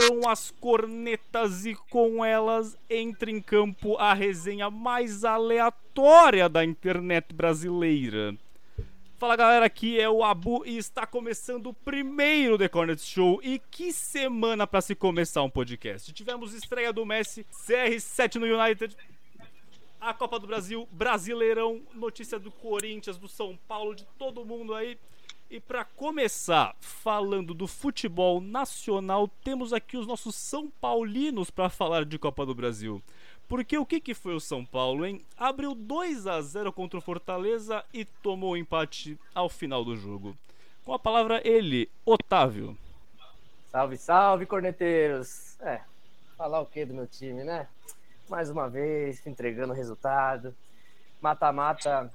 soaram as cornetas e com elas entra em campo a resenha mais aleatória da internet brasileira. Fala galera, aqui é o Abu e está começando o primeiro The Cornet Show. E que semana para se começar um podcast! Tivemos estreia do Messi, CR7 no United, a Copa do Brasil, Brasileirão, notícia do Corinthians, do São Paulo, de todo mundo aí. E para começar falando do futebol nacional, temos aqui os nossos São Paulinos para falar de Copa do Brasil. Porque o que, que foi o São Paulo, hein? Abriu 2 a 0 contra o Fortaleza e tomou o empate ao final do jogo. Com a palavra ele, Otávio. Salve, salve, corneteiros! É, falar o que do meu time, né? Mais uma vez, entregando resultado. Mata-mata.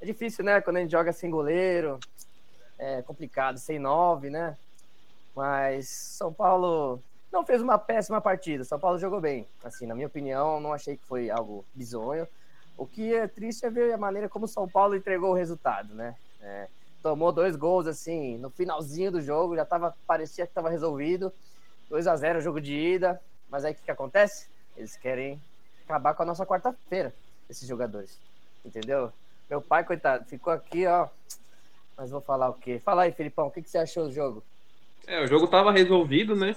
É difícil, né? Quando a gente joga sem goleiro, é complicado, sem nove, né? Mas São Paulo não fez uma péssima partida. São Paulo jogou bem. Assim, na minha opinião, não achei que foi algo bizonho. O que é triste é ver a maneira como São Paulo entregou o resultado, né? É, tomou dois gols assim no finalzinho do jogo, já tava parecia que estava resolvido. 2 a 0 jogo de ida. Mas aí o que, que acontece? Eles querem acabar com a nossa quarta-feira, esses jogadores. Entendeu? Meu pai, coitado, ficou aqui, ó, mas vou falar o quê? Fala aí, Felipão, o que, que você achou do jogo? É, o jogo tava resolvido, né?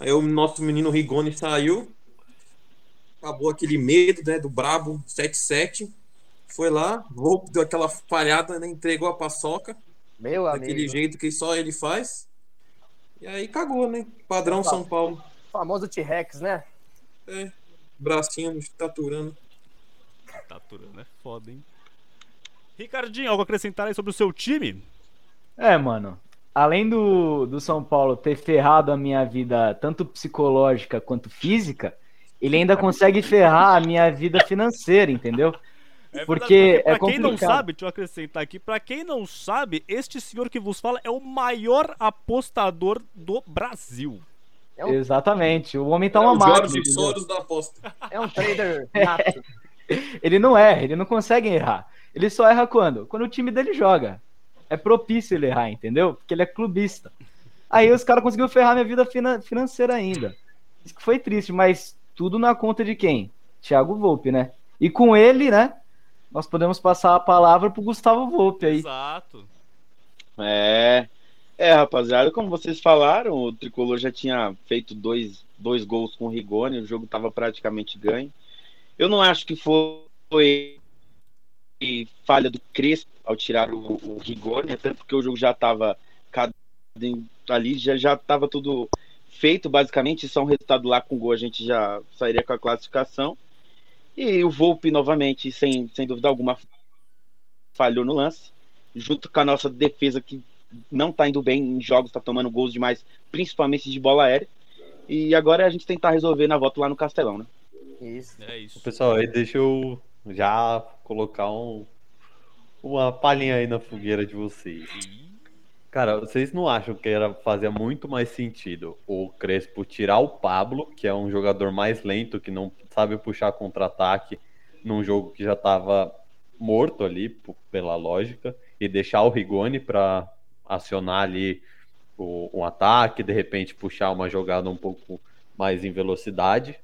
Aí o nosso menino Rigoni saiu. Acabou aquele medo, né? Do Brabo 7-7. Foi lá, deu aquela falhada, né? Entregou a paçoca. Meu amigo. Daquele jeito que só ele faz. E aí cagou, né? Padrão São Paulo. Famoso T-Rex, né? É. Bracinho taturando. Taturando é foda, hein? Ricardinho, algo a acrescentar aí sobre o seu time? É, mano. Além do, do São Paulo ter ferrado a minha vida, tanto psicológica quanto física, ele ainda consegue ferrar a minha vida financeira, entendeu? É porque, porque pra é quem não sabe, deixa eu acrescentar aqui, pra quem não sabe, este senhor que vos fala é o maior apostador do Brasil. É um... Exatamente, o homem tá é uma máquina. Soros da aposta. É um trader nato. ele não erra, ele não consegue errar. Ele só erra quando? Quando o time dele joga. É propício ele errar, entendeu? Porque ele é clubista. Aí os caras conseguiram ferrar minha vida fina financeira ainda. Isso que foi triste, mas tudo na conta de quem? Thiago Volpe, né? E com ele, né? Nós podemos passar a palavra pro Gustavo Volpe aí. Exato. É. É, rapaziada, como vocês falaram, o Tricolor já tinha feito dois, dois gols com o Rigoni, o jogo estava praticamente ganho. Eu não acho que foi falha do Crespo ao tirar o, o Rigoni, até porque o jogo já estava ali, já já estava tudo feito basicamente, só um resultado lá com gol a gente já sairia com a classificação. E o Volpe novamente, sem, sem dúvida alguma, falhou no lance, junto com a nossa defesa que não está indo bem em jogos, está tomando gols demais, principalmente de bola aérea. E agora é a gente tentar resolver na volta lá no Castelão, né? Isso. É isso. Pessoal, aí deixa eu já colocar um, uma palhinha aí na fogueira de vocês. Cara, vocês não acham que era fazia muito mais sentido o Crespo tirar o Pablo, que é um jogador mais lento, que não sabe puxar contra-ataque, num jogo que já estava morto ali, pela lógica, e deixar o Rigoni para acionar ali o, um ataque, de repente puxar uma jogada um pouco mais em velocidade.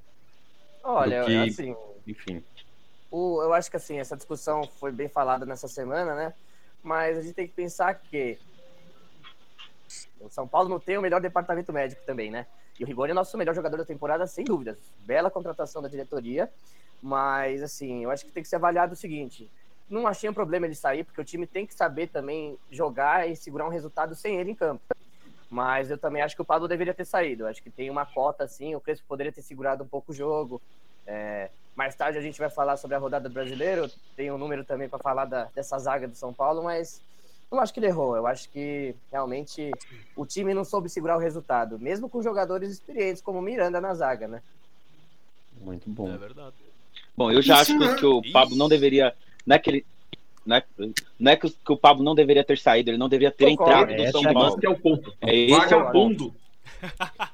Olha, que, assim, enfim. O, eu acho que assim, essa discussão foi bem falada nessa semana, né? Mas a gente tem que pensar que o São Paulo não tem o melhor departamento médico também, né? E o Rigoni é nosso melhor jogador da temporada, sem dúvidas. Bela contratação da diretoria, mas assim, eu acho que tem que ser avaliado o seguinte: não achei um problema ele sair, porque o time tem que saber também jogar e segurar um resultado sem ele em campo. Mas eu também acho que o Pablo deveria ter saído. Eu acho que tem uma cota assim, o Crespo poderia ter segurado um pouco o jogo. É, mais tarde a gente vai falar sobre a rodada brasileira. Tem um número também para falar da, dessa zaga do São Paulo, mas não acho que ele errou. Eu acho que realmente o time não soube segurar o resultado, mesmo com jogadores experientes como Miranda na zaga, né? Muito bom. É verdade. Bom, eu já Isso acho que, o Pablo não deveria. Não é que ele. Não é, não é que, o, Pablo não deveria ter saído, ele não deveria ter entrado no São Paulo. Esse é o ponto. É esse é o ponto.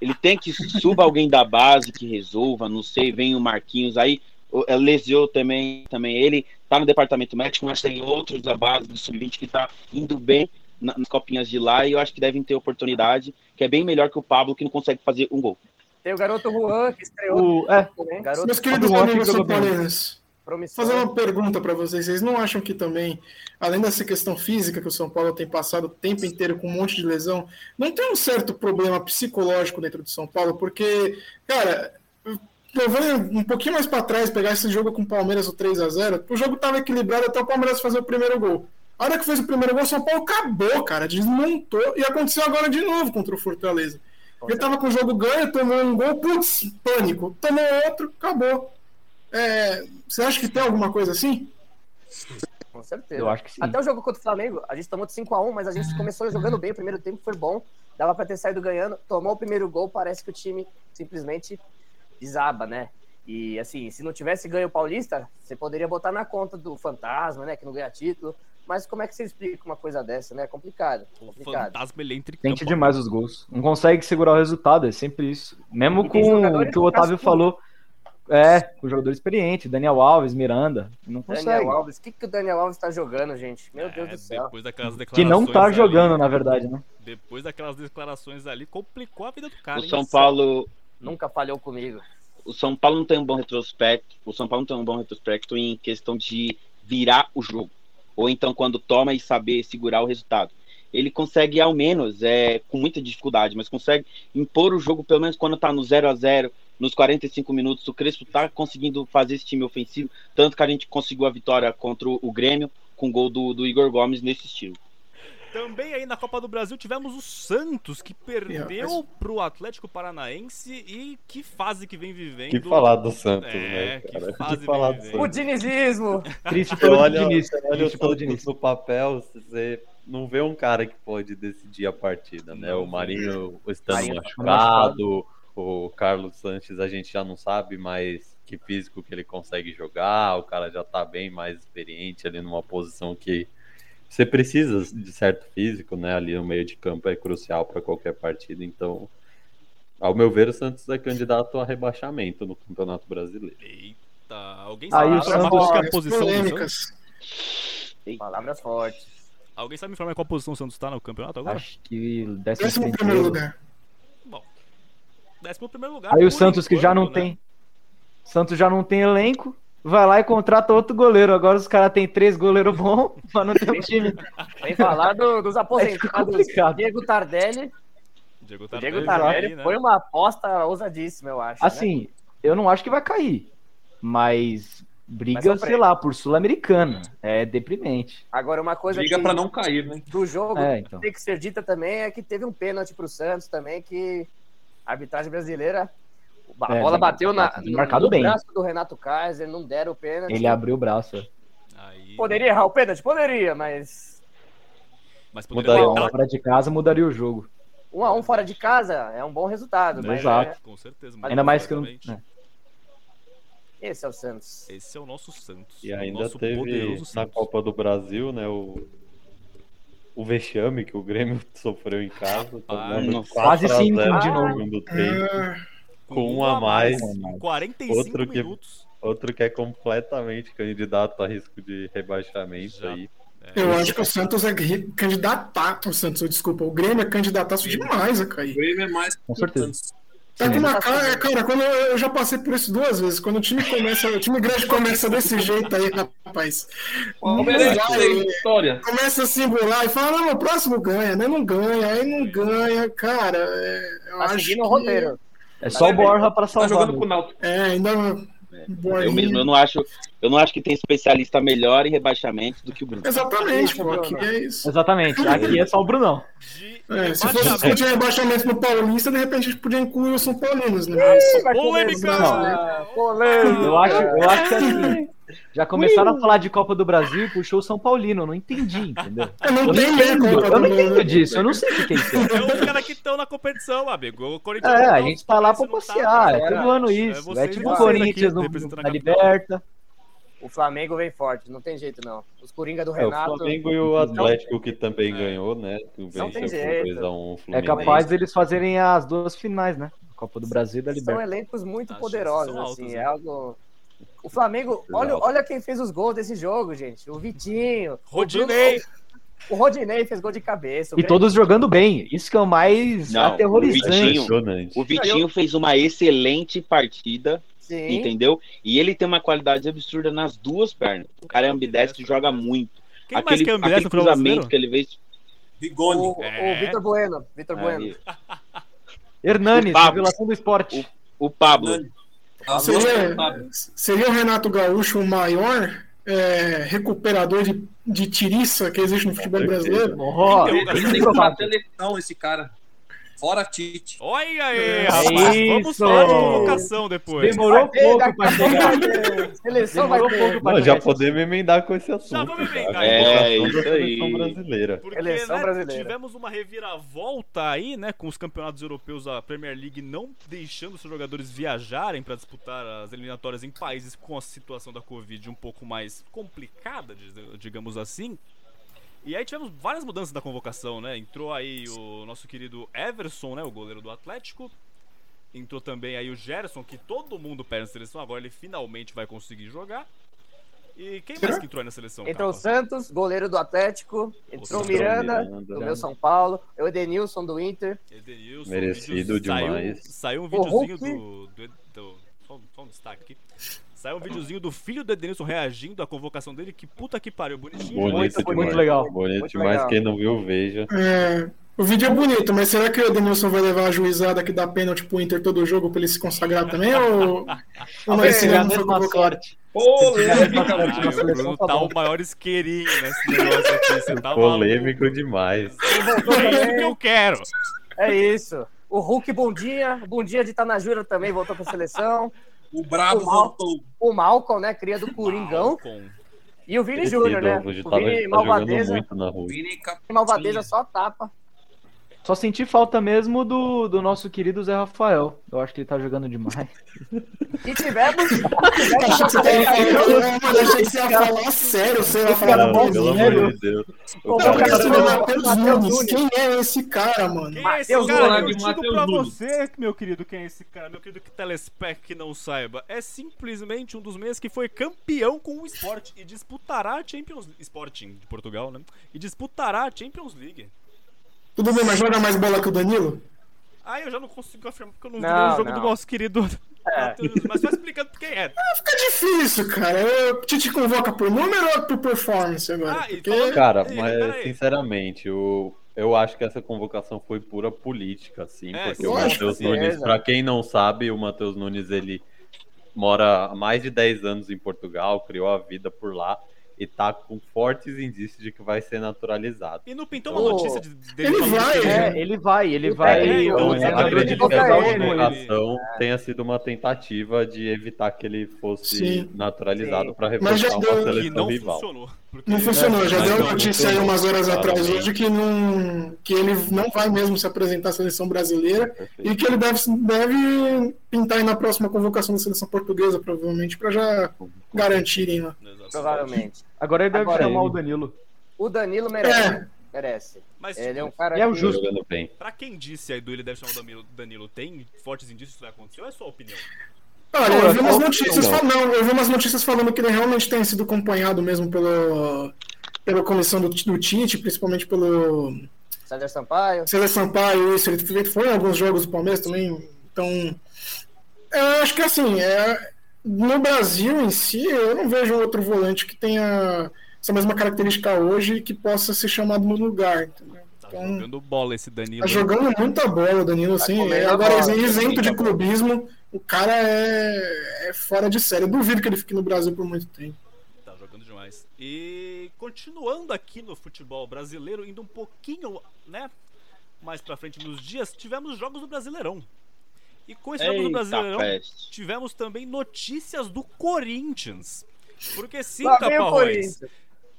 Ele tem que suba alguém da base que resolva, não sei, vem o Marquinhos aí, é, lesionou também, também ele tá no departamento médico, mas tem outros da base do sub-20 que tá indo bem nas copinhas de lá e eu acho que devem ter oportunidade, que é bem melhor que o Pablo que não consegue fazer um gol. Tem o garoto Juan, que estreou O, é. Garoto Meus queridos Juan amigos São. Paulinos, fazer uma pergunta para vocês. Vocês não acham que também, além dessa questão física que o São Paulo tem passado o tempo inteiro com um monte de lesão, não tem um certo problema psicológico dentro do São Paulo? Porque, cara, eu vou um pouquinho mais para trás, pegar esse jogo com o Palmeiras, o 3 a 0 o jogo estava equilibrado até o Palmeiras fazer o primeiro gol. A hora que fez o primeiro gol, o São Paulo acabou, cara, desmontou, e aconteceu agora de novo contra o Fortaleza. Ele tava com o jogo ganho, tomou um gol, putz, pânico. Tomou outro, acabou. É, você acha que tem alguma coisa assim? Com certeza. eu acho que sim. Até o jogo contra o Flamengo, a gente tomou de 5x1, mas a gente começou jogando bem. O primeiro tempo foi bom, dava pra ter saído ganhando. Tomou o primeiro gol, parece que o time simplesmente desaba, né? E assim, se não tivesse ganho o Paulista, você poderia botar na conta do Fantasma, né? Que não ganha título. Mas como é que você explica uma coisa dessa, né? É complicado. O complicado. fantasma em Sente campo. demais os gols. Não consegue segurar o resultado, é sempre isso. Mesmo E com o que o Otávio falou. É, com o jogador experiente, Daniel Alves, Miranda. Não consegue. Daniel Alves, o que, que o Daniel Alves tá jogando, gente? Meu É, Deus do céu. Depois daquelas Que declarações não tá ali- jogando, na verdade, né? Depois daquelas declarações ali, complicou a vida do cara. O hein? São Paulo, Nunca falhou comigo. o São Paulo não tem um bom retrospecto. O São Paulo não tem um bom retrospecto em questão de virar o jogo. Ou então quando toma e saber segurar o resultado. Ele consegue, ao menos, é, com muita dificuldade, mas consegue impor o jogo, pelo menos quando tá no 0 a 0 nos 45 minutos. O Crespo tá conseguindo fazer esse time ofensivo. Tanto que a gente conseguiu a vitória contra o Grêmio, com o gol do, do Igor Gomes nesse estilo. Também aí na Copa do Brasil tivemos o Santos, que perdeu pro Atlético Paranaense e que fase que vem vivendo. Que falar do Santos, É, né, que cara? fase Que falar do Santos. O dinizismo! Triste pelo olha, Diniz. olha o Triste pelo Diniz. no papel, você não vê um cara que pode decidir a partida, né? O Marinho estando Marinho tá machucado, o Carlos Sanches a gente já não sabe mais que físico que ele consegue jogar, o cara já tá bem mais experiente ali numa posição que você precisa de certo físico, né? Ali no meio de campo é crucial para qualquer partida, então ao meu ver, o Santos é candidato a rebaixamento no Campeonato Brasileiro. Eita, alguém Aí sabe o informar Santos- qual que é a posição do Santos? polêmicas. Palavras fortes. Alguém sabe me informar qual posição o Santos tá no campeonato agora? Acho que Décimo 13 primeiro lugar. Décimo primeiro lugar. Aí o Santos que já não né? tem. Santos já não tem elenco. Vai lá e contrata outro goleiro. Agora os caras têm três goleiros bons, mas não tem um time. Vem falar do- dos fica aposentados. Diego Tardelli. Diego Tardelli, Diego tá Tardelli né? foi uma aposta ousadíssima, eu acho. né? Assim, eu não acho que vai cair. Mas briga, sofrer. sei lá, por Sul-Americana. É deprimente. Agora, uma coisa Briga que pra não cair, né? do jogo É, então. tem que ser dita também é que teve um pênalti pro Santos também, que arbitragem brasileira. A É, bola bateu na, marcado, no, marcado no bem. braço do Renato Kaiser, não deram o pênalti. Ele abriu o braço. Aí- Poderia errar o pênalti? Poderia, mas Mas Mudaria poderia uma matar. Fora de casa mudaria o jogo. um a um fora de casa é um bom resultado. Mas Exato. é- Com certeza. Ainda mais que não. é. esse é o Santos. Esse é o nosso Santos. E o ainda nosso teve na. Copa do Brasil, né, o, o vexame que o Grêmio sofreu em casa, nossa. 4 Quase 0 cinco no de novo. segundo tempo. Ah, com um a mais. em 45 Outro que- minutos. Outro que é completamente candidato a risco de rebaixamento Já. aí. eu acho que o Santos é candidataço. O Santos, desculpa, o Grêmio é candidataço demais a O cair. Grêmio é mais Com certeza. Tá com uma cara, cara, quando eu, eu já passei por isso duas vezes. Quando o time começa, o time grande começa desse jeito aí, rapaz. Não história. começa a se embolar e fala, não, o próximo ganha, né? Não ganha, aí não ganha, cara. é, eu Tá acho seguindo o que- roteiro. É só o Borja pra Tá salvar. jogando né? com o Náutico. É, ainda. Eu mesmo eu não acho, eu não acho que tem especialista melhor em rebaixamento do que o Bruno. Exatamente, pô, aqui é isso. Exatamente. Aqui é só o Brunão. É, se fosse discutir rebaixamento no Paulista, de repente a gente podia incluir os São Paulinos, né? Vai Polêmica! Eu acho, eu acho que assim. Já começaram a falar de Copa do Brasil e puxou o São Paulino. Eu não entendi, entendeu? Eu não Eu entendo, eu não o- entendo disso. Eu não sei o que é isso. É os caras que estão na competição, amigo. O Corinthians É, não a tá, gente tá lá pra o não passear. É é, todo ano É isso. É vocês tipo o Corinthians aqui, no, na capital. Liberta. O Flamengo vem forte, não tem jeito não. Os Coringa do É, o Renato. Flamengo e o Atlético que também ganhou, né? Que Não tem por jeito. 2x1 o É capaz deles fazerem as duas finais, né? Copa do Brasil e da São Liberta. elencos muito As poderosos, são altas, assim. né? É algo. O Flamengo, olha, olha quem fez os gols desse jogo, gente. O Vitinho. o Rodinei. O Rodinei fez gol de cabeça. E todos jogando bem. Isso que é o mais Não, aterrorizante. o Vitinho- Impressionante. O Vitinho fez uma excelente partida, Sim. entendeu? E ele tem uma qualidade absurda nas duas pernas. O cara é ambidestro e joga muito. Quem mais aquele que é aquele cruzamento que ele fez. O, É. o Vitor Bueno. Vitor Bueno. Hernanes, O Pablo. revelação do esporte. o Pablo. Ah, Seria, seria o Renato Gaúcho o maior é, recuperador de, de tiriça que existe no futebol brasileiro? Quem Ele seleção, esse cara. Fora Tite. Olha aí, É rapaz. Vamos falar de convocação depois. Demorou Vai pouco daqui pra a pouco chegar. Seleção vai Demorou pouco pra Não, chegar já podemos emendar com esse assunto. vamos cara. emendar. É, Convocação da isso seleção aí. brasileira. Porque Seleção né, brasileira. tivemos uma reviravolta aí, né, com os campeonatos europeus, a Premier League não deixando seus jogadores viajarem para disputar as eliminatórias em países com a situação da Covid um pouco mais complicada, digamos assim. E aí tivemos várias mudanças na convocação, né? Entrou aí o nosso querido Everson, né, o goleiro do Atlético. Entrou também aí o Gerson, que todo mundo pede na seleção, agora ele finalmente vai conseguir jogar. E quem mais que entrou aí na seleção? Entrou o? Santos, goleiro do Atlético. Entrou o Miranda, Miranda. do meu São Paulo. O Edenilson do Inter. Edenilson, Merecido vídeo- saiu- demais. Saiu, um O videozinho Hulk. do. do, do- só, só um destaque aqui. Saiu um videozinho do filho do Edenilson reagindo à convocação dele. Que puta que pariu, bonitinho. Bonito demais. Muito demais. legal. Bonito Muito demais. legal. Quem não viu, veja. É, o vídeo é bonito, mas será que o Edenilson vai levar a juizada que dá pênalti pro Inter todo jogo pra ele se consagrar também? Ou, ou não, esse não foi convocado? sorte. Polêmica, Ah, mano. Na o seleção Bruno tá tá bom. o maior isqueirinho nesse negócio aqui. Você tá Polêmico maluco. demais. É isso que eu quero. É isso. O Hulk Bundinha. Bundinha de Tanajura também voltou pra seleção. O Brabo O Mal- voltou. O Malcolm, né? Cria do Coringão. Malcolm. E o Vini Júnior, né? O Vini tá Malvadeza. muito na rua. Vini Malvadeza só tapa. Só senti falta mesmo do, do nosso querido Zé Rafael. Eu acho que ele tá jogando demais. E tivemos. Achei que você ia falar- Mano, achei que você ia falar sério, você ia falar cara do bom, Pelo Brasil. amor de Deus. Pô, O Cara, é o Matheus Nunes. Quem é esse cara, mano? Quem é esse Mateus cara? Nunes. Eu digo Mateus pra Nunes. você, meu querido, quem é esse cara, meu querido que telespec que não saiba. É simplesmente um dos meios que foi campeão com o esporte e disputará a Champions League. Sporting de Portugal, né? E disputará a Champions League. Tudo bem, mas joga mais bola que o Danilo? Ah, eu já não consigo afirmar porque eu não, vi Não, o jogo não. do nosso querido É. Matheus mas só explicando quem é. Fica difícil, cara. Eu- O Tite convoca por número ou por performance agora? Ah, e Porque falando- Cara, Ei, mas sinceramente, o, eu acho que essa convocação foi pura política, assim, É, porque o Matheus Nunes, pra quem não sabe, o Matheus Nunes ele mora há mais de 10 anos em Portugal, criou a vida por lá e tá com fortes indícios de que vai ser naturalizado. E não pintou uma Ô, notícia de, dele ele vai, que-? É, ele vai, ele O vai. técnico, então, o é, treinador acredito de que essa ele. chamou ele. convocação tenha sido uma tentativa de evitar que ele fosse Sim. naturalizado para reforçar uma que seleção não rival. funcionou. Porque- Não funcionou, já Mas deu notícia aí funcionou, umas horas atrás claramente. hoje que, não, que ele não vai mesmo se apresentar à seleção brasileira Perfeito. e que ele deve, deve pintar aí na próxima convocação da seleção portuguesa, provavelmente, para já garantirem lá. Provavelmente. Agora ele deve Agora chamar ele. o Danilo. O Danilo merece. É. Merece. Mas, Ele é um tipo, cara. É o justo. jogando bem. pra quem disse aí do ele deve chamar o Danilo, Danilo, tem fortes indícios que isso vai acontecer ou é sua opinião? Olha, eu é vi umas notícias falando, não, eu vi umas notícias falando que ele realmente tem sido acompanhado mesmo pelo, pela comissão do, do Tite, principalmente pelo César Sampaio. César Sampaio, isso, ele foi- em alguns jogos do Palmeiras também, então eu acho que assim, é, no Brasil em si, eu não vejo outro volante que tenha essa mesma característica hoje e que possa ser chamado no lugar, entendeu? Tá Então, jogando bola esse Danilo. Tá jogando muita bola, Danilo, Tá assim. é, a agora, bola, isento tá de clubismo, o cara é, é fora de série. Eu duvido que ele fique no Brasil por muito tempo. Tá jogando demais. E continuando aqui no futebol brasileiro, indo um pouquinho, né, mais pra frente nos dias, tivemos jogos do Brasileirão. E com esse jogo do Brasileirão, peste. tivemos também notícias do Corinthians. Porque sim, Lá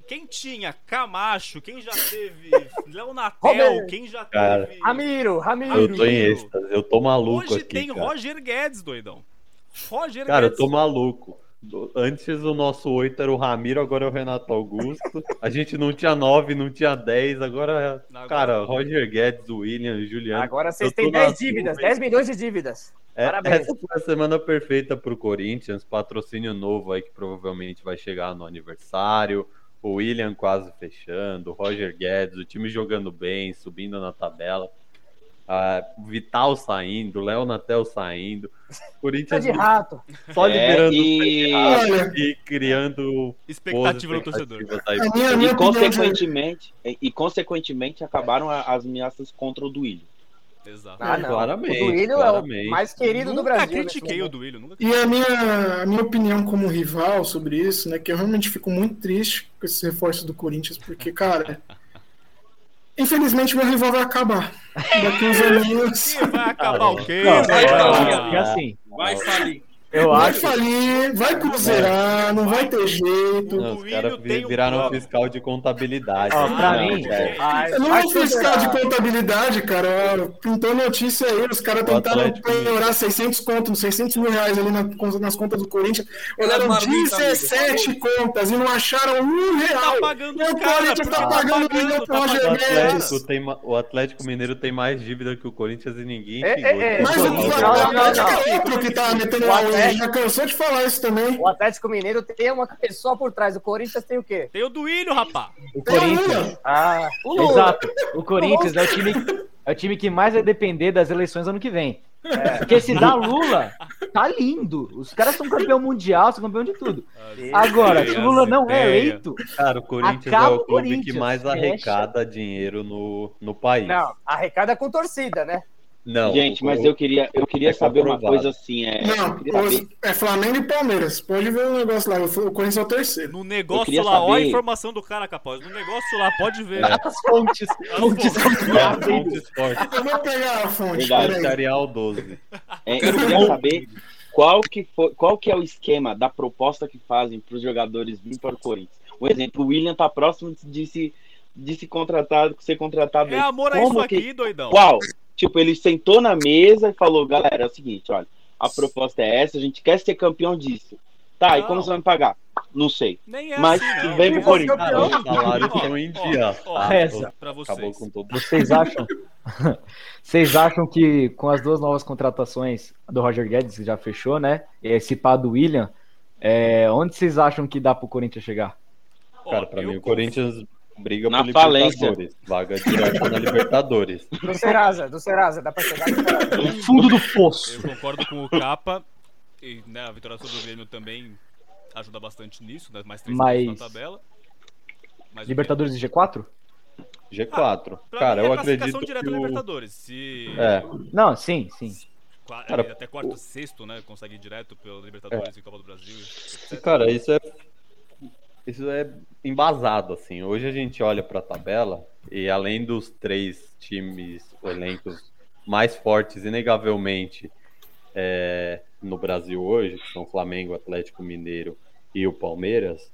quem tinha Camacho, quem já teve Léo Natel, Roberto. quem já Cara. teve... Ramiro, Ramiro. Eu tô em êxtase, eu tô maluco Hoje aqui, tem cara. Roger Guedes, doidão. Roger Cara, eu Guedes. tô maluco. Antes o nosso 8 era o Ramiro, agora é o Renato Augusto. A gente não tinha 9, não tinha 10, agora, Agora- cara, Roger Guedes, William, Juliano. Agora vocês Eu têm na 10 dívidas, nuvem. 10 milhões de dívidas. É, Parabéns. essa foi a semana perfeita pro Corinthians, patrocínio novo aí que provavelmente vai chegar no aniversário. O William quase fechando, o Roger Guedes, o time jogando bem, subindo na tabela. Ah, Vital saindo, Léo Natel saindo. Tá Corinthians de rato. só É, liberando e- Olha, e criando Expectativa do torcedor. E de- consequentemente, e consequentemente acabaram as ameaças contra o Duílio. Exato. Ah, não. Claramente, o Duílio é claramente. o mais querido do Nunca Brasil. nesse critiquei o. Duílio, nunca E a minha, a minha opinião como rival sobre isso, né? Que eu realmente fico muito triste com esses reforços do Corinthians, porque, cara, infelizmente meu rival vai acabar. Daqui uns aninhos. Ih, Vai acabar o quê? Não, vai, eu vai, acho que assim, Vai falir. Eu Vai acho. falir, vai cruzeirar, não vai ter jeito. Não, os caras um viraram plano. fiscal de contabilidade. Ó, pra Não, mim, não vou fiscal de contabilidade, cara. Pintou notícia aí, os caras tentaram penhorar 600 contos, 600 mil reais ali na- nas contas do Corinthians. Olharam marmita, 17 contas e não acharam um real. Tá pagando E o Corinthians tá tá pagando pagando, milhão pro tá Roger O. Guedes. Atlético, tem, ma- o Atlético Mineiro tem mais dívida que o Corinthians e ninguém É, é, é. Mas o Atlético é outro que tá metendo O Atlético- Já cansou de falar isso também. O Atlético Mineiro tem uma pessoa por trás. O Corinthians tem o quê? Tem o Duílio, rapá. O Tem o Corinthians. Lula. Ah, o Lula. Exato. O Corinthians é o time, é o time que mais vai depender das eleições ano que vem. Porque se dá Lula, tá lindo. Os caras são campeão mundial, são campeão de tudo. Agora, se o Lula não é eleito, Cara, o Corinthians Acaba é o o clube que mais fecha. arrecada dinheiro no, no país. Não, arrecada com torcida, né? Não, Gente, o- mas eu queria, eu queria É saber uma coisa assim. É, Não, eu saber- é Flamengo e Palmeiras. Pode ver o negócio lá. O Corinthians é o terceiro. No Eu negócio queria lá, ó a saber- informação do cara, capaz. No negócio lá, pode ver. as fontes, fontes fontes. confiáveis. Fontes fortes. Eu vou pegar a fonte. Verdade, peraí. Secretarial 12. É, eu queria saber qual que, foi, qual que é o esquema da proposta que fazem para os jogadores virem para o Corinthians. Um exemplo, o William tá próximo de se, de se contratar, ser contratado. É amor a Como isso que- aqui, doidão. Qual? Tipo, ele sentou na mesa e falou, galera, é o seguinte, olha, a proposta é essa, a gente quer ser campeão disso. Tá, e como Não. você vai me pagar? Não sei. Nem é Mas assim, não. vem pro. Corinthians. Cara, os salários Ó, estão em ó, dia. ó, tá? Pra vocês. Acabou com todo Vocês acham? Vocês acham que com as duas novas contratações do Roger Guedes, que já fechou, né? E esse pá do William, é, onde vocês acham que dá pro Corinthians chegar? Cara, pra mim o Corinthians briga Na por falência. Libertadores. Vaga direta na Libertadores. Do Serasa, do Serasa, dá pra chegar no fundo do poço. Eu concordo com o Capa. E né, a vitória sobre o Grêmio também ajuda bastante nisso, né? Mais três Mas- pontos na tabela. Mas o quê? Libertadores de G4? G4. Pra Cara, é eu classificação acredito direta que o... Libertadores. Se É, Não, sim, sim. Cara, até quarto, sexto, né? Consegue ir direto pela Libertadores e Copa do Brasil. etc. cara, isso é isso é embasado assim. Hoje a gente olha pra tabela e além dos três times, elencos mais fortes inegavelmente é, no Brasil hoje, que são Flamengo, Atlético Mineiro e o Palmeiras,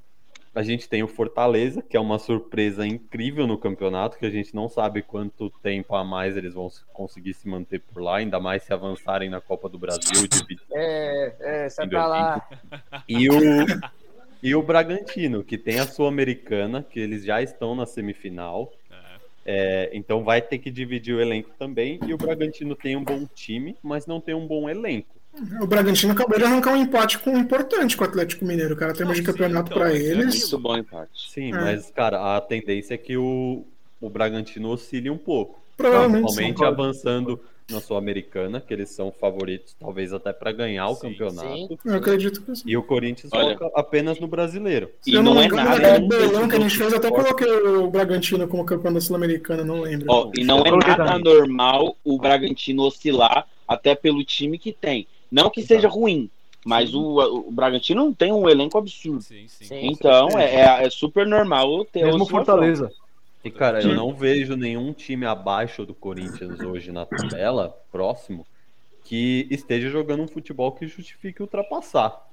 a gente tem o Fortaleza, que é uma surpresa incrível no campeonato, que a gente não sabe quanto tempo a mais eles vão conseguir se manter por lá, ainda mais se avançarem na Copa do Brasil, dividir É, é, sai pra lá. e o, e o Bragantino, que tem a Sul-Americana, que eles já estão na semifinal. É, então vai ter que dividir o elenco também. E o Bragantino tem um bom time, mas não tem um bom elenco. O Bragantino acabou de arrancar um empate com, importante com o Atlético Mineiro, cara. Termos de Não, sim, campeonato então, pra mas é eles. Muito bom empate. Sim, É. mas, cara, a tendência é que o, o Bragantino oscile um pouco. Provavelmente sim. Principalmente avançando na Sul-Americana, que eles são favoritos, talvez até para ganhar o Sim, campeonato. sim. Eu acredito que sim. E o Corinthians Olha. apenas no brasileiro. Se E eu não, não é nada. naquele um bolão que a gente fez, até coloquei o Bragantino como campeão da Sul-Americana, não lembro. Ó, e não é nada também. normal o Bragantino oscilar até pelo time que tem. Não que seja ruim, mas o, o Bragantino não tem um elenco absurdo. Sim, sim. Sim. Então é, é- é super normal ter Mesmo. Fortaleza. E, cara, eu não vejo nenhum time abaixo do Corinthians hoje na tabela, próximo, que esteja jogando um futebol que justifique ultrapassar.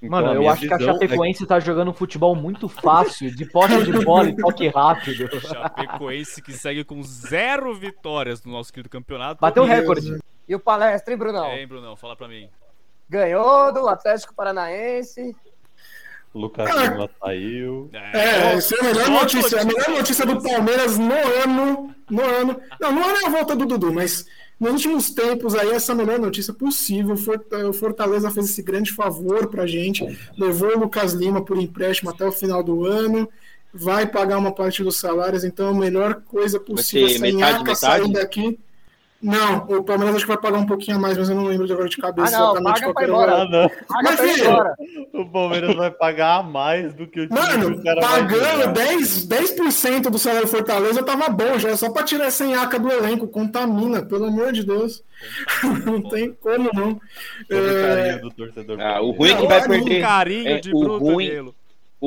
Então, Mano, eu acho que a é Chapecoense tá jogando um futebol muito fácil, de posse de bola e toque rápido. Chapecoense que segue com zero vitórias no nosso querido campeonato. Bateu o recorde. E o palestra, hein, Brunão? É, hein, Brunão? Fala pra mim. Ganhou do Atlético Paranaense. O Lucas. Lima saiu. É, essa é a melhor notícia. A melhor notícia do Palmeiras no ano. No ano. Não, no ano é a volta do Dudu, mas nos últimos tempos aí, essa melhor notícia possível. O Fortaleza fez esse grande favor pra gente, levou o Lucas Lima por empréstimo até o final do ano, vai pagar uma parte dos salários, então a melhor coisa possível, sem metade, Aca metade? sair daqui. Não, o Palmeiras acho que vai pagar um pouquinho a mais, mas eu não lembro de agora de cabeça Ah, não, exatamente paga pra que o embora. Ah, não. Mas, filho, embora. O Palmeiras vai pagar a mais do que o time que Mano, o cara vai pagando ganhar. 10%, 10 do salário Fortaleza tava bom, já só pra tirar sem aca do elenco, contamina, pelo amor de Deus. Não tem como não. O É, carinho do torcedor. Ah, o ruim é que vai perder. carinho é, de o Bruno ruim-.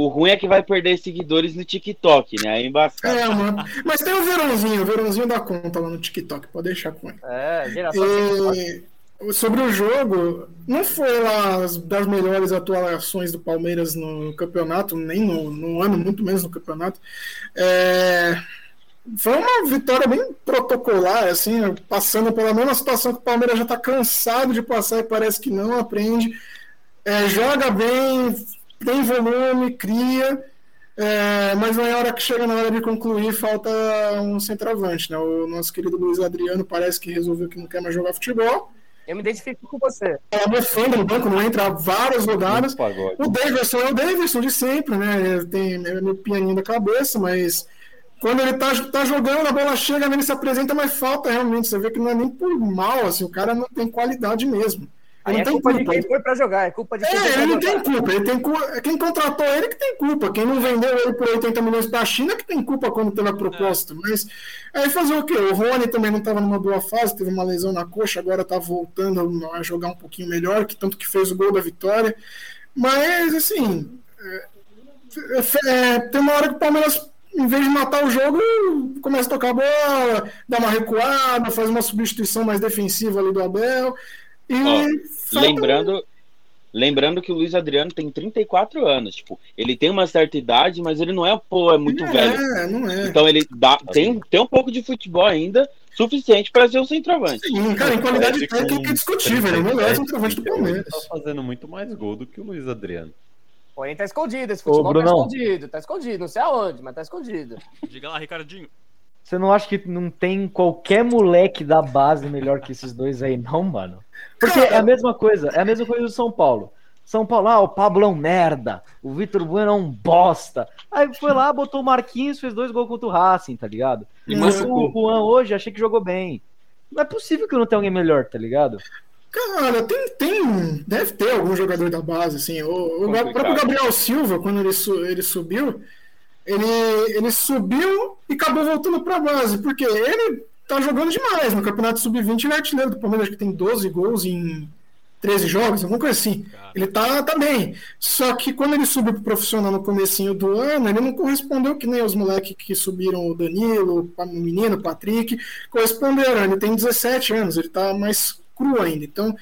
O ruim é que vai perder seguidores no TikTok, né? Aí embaçado. é, mano. Mas tem o Verãozinho, o Verãozinho dá conta lá no TikTok, pode deixar com ele. É, geração. E, sobre o jogo, não foi lá as- das melhores atuações do Palmeiras no campeonato, nem no, no ano, muito menos no campeonato. É, foi uma vitória bem protocolar, assim, passando pela mesma situação que o Palmeiras já está cansado de passar e parece que não aprende. É, joga bem, tem volume, cria, é, mas na hora que chega na hora de concluir, falta um centroavante. Né? O nosso querido Luiz Adriano parece que resolveu que não quer mais jogar futebol. Eu me identifico com você. Ela defende no banco, não entra várias rodadas. O Davidson é o Davidson de sempre, né? Ele tem é meio pianinho da cabeça, mas quando ele tá, tá jogando, a bola chega, ele se apresenta, mas falta realmente. Você vê que não é nem por mal, assim, o cara não tem qualidade mesmo. Aí Ele é não tem culpa de culpa. quem foi pra jogar, é culpa de quem É, ele não tem culpa. Ele tem culpa. Quem contratou ele que tem culpa. Quem não vendeu ele por 80 milhões para a China que tem culpa quando teve a proposta. Mas aí fazer o quê? O Rony também não estava numa boa fase, teve uma lesão na coxa, agora está voltando a jogar um pouquinho melhor, que tanto que fez o gol da vitória. Mas assim, é, é, tem uma hora que o Palmeiras em vez de matar o jogo, começa a tocar a bola, dá uma recuada, faz uma substituição mais defensiva ali do Abel. Ó, Lembrando, lembrando que o Luiz Adriano tem 34 anos. Tipo, ele tem uma certa idade, mas ele não é, pô, é muito não velho. É, não é. Então ele dá, tem, tem um pouco de futebol ainda, suficiente para ser um centroavante. Sim, cara, em qualidade Ele técnica é discutível, ele é o melhor 37, centroavante do 38, Palmeiras. Tá fazendo muito mais gol do que o Luiz Adriano. Porém, tá escondido. Esse futebol tá Brunão. escondido. Tá escondido. Não sei aonde, mas tá escondido. Diga lá, Ricardinho. Você não acha que não tem qualquer moleque da base melhor que esses dois aí, não, mano? Porque é a mesma coisa, é a mesma coisa do São Paulo. São Paulo, ah, o Pablo é um merda, o Vitor Bueno é um bosta. Aí foi lá, botou o Marquinhos, fez dois gols contra o Racing, tá ligado? E o. Juan hoje, achei que jogou bem. Não é possível que não tenha alguém melhor, tá ligado? Cara, tem, tem. Deve ter algum jogador da base, assim. O, o próprio Gabriel Silva, quando ele, su- ele subiu, ele, ele subiu e acabou voltando pra base, porque ele tá jogando demais. No Campeonato Sub-20 ele é artilheiro do Palmeiras, que tem 12 gols em 13 jogos, alguma coisa assim. Ele tá, tá bem. Só que quando ele subiu pro profissional no comecinho do ano, ele não correspondeu que nem os moleques que subiram o Danilo, o menino, o Patrick, corresponderam. Ele tem 17 anos, ele tá mais cru ainda. Então,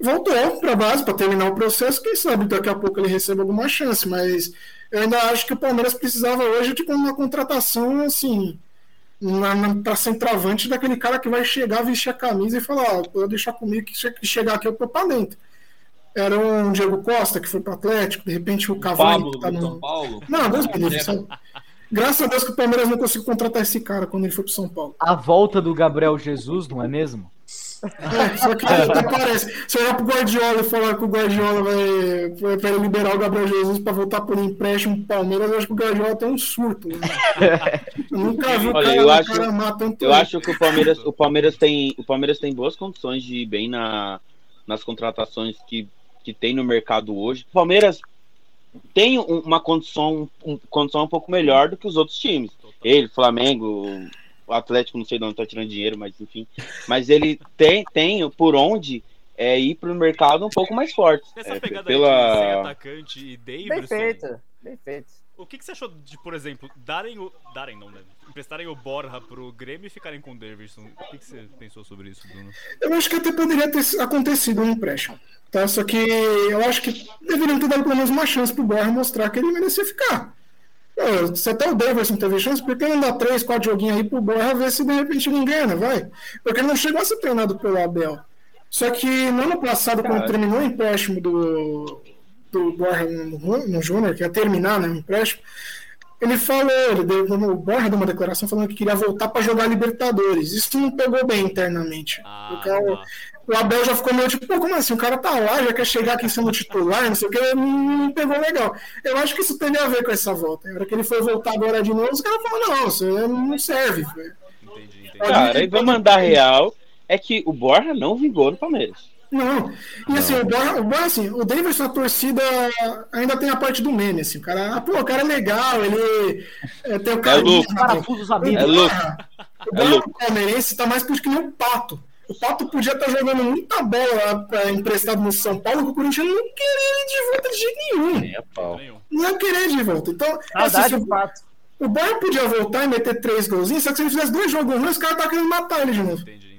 voltou para a base para terminar o processo. Quem sabe daqui a pouco ele recebe alguma chance, mas eu ainda acho que o Palmeiras precisava hoje de uma contratação assim. Para centroavante daquele cara que vai chegar, vestir a camisa e falar: ó, pode deixar comigo que che- que chegar aqui eu tô pra dentro. Era um Diego Costa que foi pro Atlético, de repente o Cavani Pablo que tá do São no. Paulo. Não, Deus me livre, sabe? Graças a Deus que o Palmeiras não conseguiu contratar esse cara quando ele foi pro São Paulo. A volta do Gabriel Jesus, não é mesmo? É, só que até parece. Se olhar pro Guardiola e falar que o Guardiola vai, vai liberar o Gabriel Jesus pra voltar por empréstimo pro Palmeiras, eu acho que o Guardiola tem um surto. Né? Eu nunca vi o Olha, cara, eu acho- cara amar tanto. Eu acho que o Palmeiras, o Palmeiras tem, o Palmeiras tem boas condições de ir bem na, nas contratações que, que tem no mercado hoje. O Palmeiras tem um- uma condição, um, condição um pouco melhor do que os outros times. Ele, Flamengo, o Atlético, não sei de onde tá tirando dinheiro, mas enfim. Mas ele tem, tem por onde é, ir para o mercado um pouco mais forte. Nessa É, pegada aí de sem pela... atacante e Davidson. feito. Bem feito. O que, que você achou de, por exemplo, darem o. Darem não, né? Emprestarem o Borja pro Grêmio e ficarem com o Davidson? O que, que você pensou sobre isso, Bruno? Eu acho que até poderia ter acontecido um empréstimo. Tá? Só que eu acho que deveriam ter dado pelo menos uma chance pro Borja mostrar que ele merecia ficar. Se até o Davidson teve chance, por que não dá três, quatro joguinhos aí pro Borja ver se de repente ele engana, vai? Porque ele não chegou a ser treinado pelo Abel. Só que no ano passado, quando Cara. terminou o empréstimo do, do Borja no, no Júnior, que ia terminar né, o empréstimo, ele falou, ele deu o Borja deu uma declaração falando que queria voltar para jogar Libertadores. Isso não pegou bem internamente. Ah, tá. O Abel já ficou meio tipo, pô, como assim? O cara tá lá, já quer chegar aqui sendo titular, não sei o que, não, não pegou legal. Eu acho que isso tem a ver com essa volta. Na hora que ele foi voltar agora de novo, os caras falaram, não, você não serve. Entendi, entendi. Cara, e vamos mandar real. É que o Borja não vingou no Palmeiras. Não. E assim, o Borja, o Borja, assim, o Davidson, a torcida ainda tem a parte do meme, assim. O cara, ah, pô, o cara é legal, ele é, tem o carisma. louco. Parafusos amigos. É louco. O É Borja louco. palmeirense tá mais puto que nem o Pato. O Pato podia estar jogando muita bola pra, emprestado no São Paulo, que o Corinthians não queria ele de volta de jeito nenhum. A pau. Não ia querer de volta. Então, Saudade assim, do Pato. o Borja podia voltar e meter três golzinhos, só que se ele fizesse dois jogos ruins, os caras estavam querendo matar ele de novo. Entendi.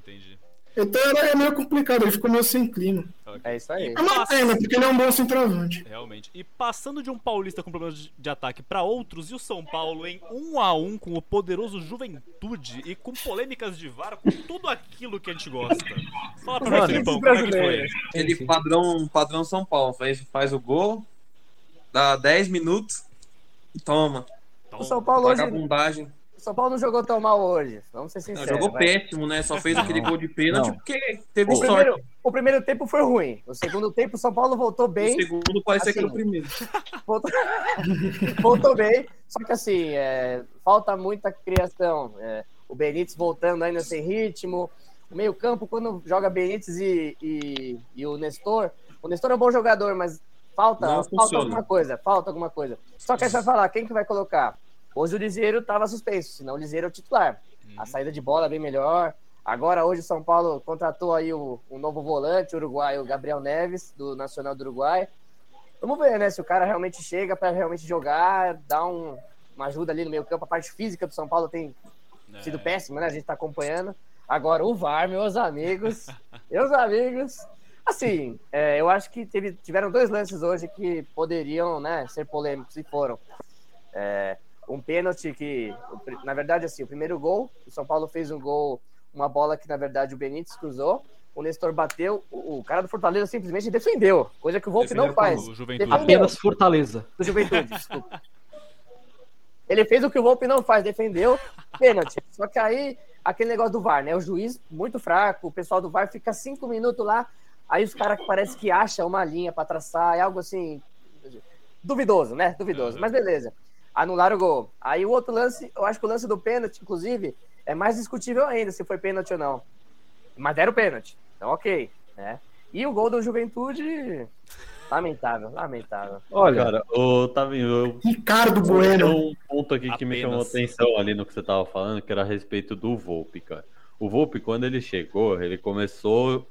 Então era é meio complicado, ele ficou meio sem clima. É isso aí. É uma pena, porque ele é um bom centroavante. Realmente. E passando de um paulista com problemas de, ataque pra outros, e o São Paulo em um a um com o poderoso Juventude e com polêmicas de VAR, com tudo aquilo que a gente gosta. Fala pra Mano, nós, Filipão, como é que foi? Aquele padrão, padrão São Paulo. Faz, faz o gol, dá 10 minutos, toma. Então, O São Paulo hoje. O São Paulo não jogou tão mal hoje. Vamos ser Não, sinceros. jogou vai. péssimo, né? Só fez aquele gol de pênalti Não. porque teve O sorte. primeiro, o primeiro tempo foi ruim. O segundo tempo, o São Paulo voltou O bem. segundo parecia que era o assim, primeiro. Voltou, voltou bem. Só que assim, é, falta muita criação. É, o Benítez voltando ainda sem ritmo. O meio-campo, quando joga Benítez e, e, e o Nestor. O Nestor é um bom jogador, mas falta, Não falta funciona. alguma coisa. Falta alguma coisa. Só que aí você vai falar, quem que vai colocar? Hoje o Liseiro estava suspenso, senão o Liseiro é o titular. A saída de bola é bem melhor. Agora, hoje, o São Paulo contratou aí o, o novo volante uruguaio, o Gabriel Neves, do Nacional do Uruguai. Vamos ver, né? Se o cara realmente chega para realmente jogar, dar um- uma ajuda ali no meio campo. A parte física do São Paulo tem É, sido péssima, né? A gente tá acompanhando. Agora, o VAR, meus amigos, meus amigos. Assim, é, eu acho que teve- tiveram dois lances hoje que poderiam né, ser polêmicos e foram. É, um pênalti que, na verdade, assim, o primeiro gol, o São Paulo fez um gol, uma bola que, na verdade, o Benítez cruzou, o Nestor bateu, o, o cara do Fortaleza simplesmente defendeu, coisa que o Volpe não faz. o Juventude. Defendeu. Apenas Fortaleza. Do Juventude, desculpa. Ele fez o que o Volpe não faz, defendeu, pênalti. Só que aí, aquele negócio do VAR, né? O juiz muito fraco, o pessoal do VAR fica cinco minutos lá, aí os caras que parece que acham uma linha pra traçar, é algo assim, duvidoso, né? Duvidoso, Uhum. mas beleza. Anularam o gol. Aí o outro lance, eu acho que o lance do pênalti, inclusive, é mais discutível ainda se foi pênalti ou não. Mas deram pênalti, então ok, né? E o gol do Juventude, lamentável, lamentável. Olha, Cara, o Tavinho, eu Ricardo Tem Bueno. um ponto aqui que me chamou Apenas. atenção ali no que você tava falando, que era a respeito do Volpe, cara. O Volpe, quando ele chegou, ele começou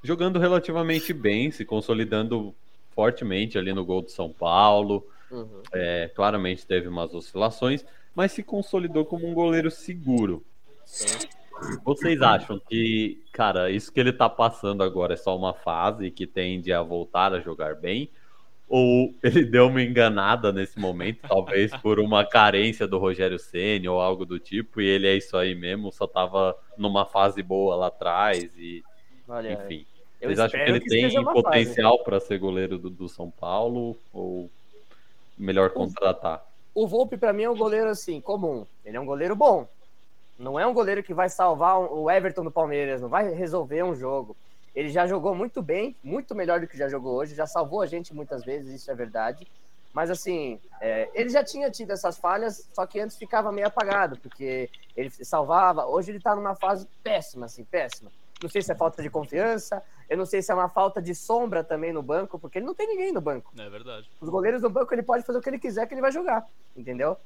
jogando relativamente bem, se consolidando fortemente ali no gol do São Paulo. Uhum. É, claramente teve umas oscilações, mas se consolidou como um goleiro seguro. Vocês acham que, cara, isso que ele tá passando agora é só uma fase que tende a voltar a jogar bem? Ou ele deu uma enganada nesse momento, talvez por uma carência do Rogério Ceni ou algo do tipo, e ele é isso aí mesmo, só tava numa fase boa lá atrás e, Olha, enfim. Vocês acham que ele tem uma fase. potencial para ser goleiro do, do São Paulo ou melhor contratar? O Volpe, pra mim, é um goleiro assim, comum. Ele é um goleiro bom. Não é um goleiro que vai salvar o Everton do Palmeiras, não vai resolver um jogo. Ele já jogou muito bem, muito melhor do que já jogou hoje, já salvou a gente muitas vezes, isso é verdade. Mas assim, é, ele já tinha tido essas falhas, só que antes ficava meio apagado, porque ele salvava. Hoje ele tá numa fase péssima, assim, péssima. Não sei se é falta de confiança, eu não sei se é uma falta de sombra também no banco, porque ele não tem ninguém no banco. É verdade. Os goleiros do banco ele pode fazer o que ele quiser que ele vai jogar, entendeu?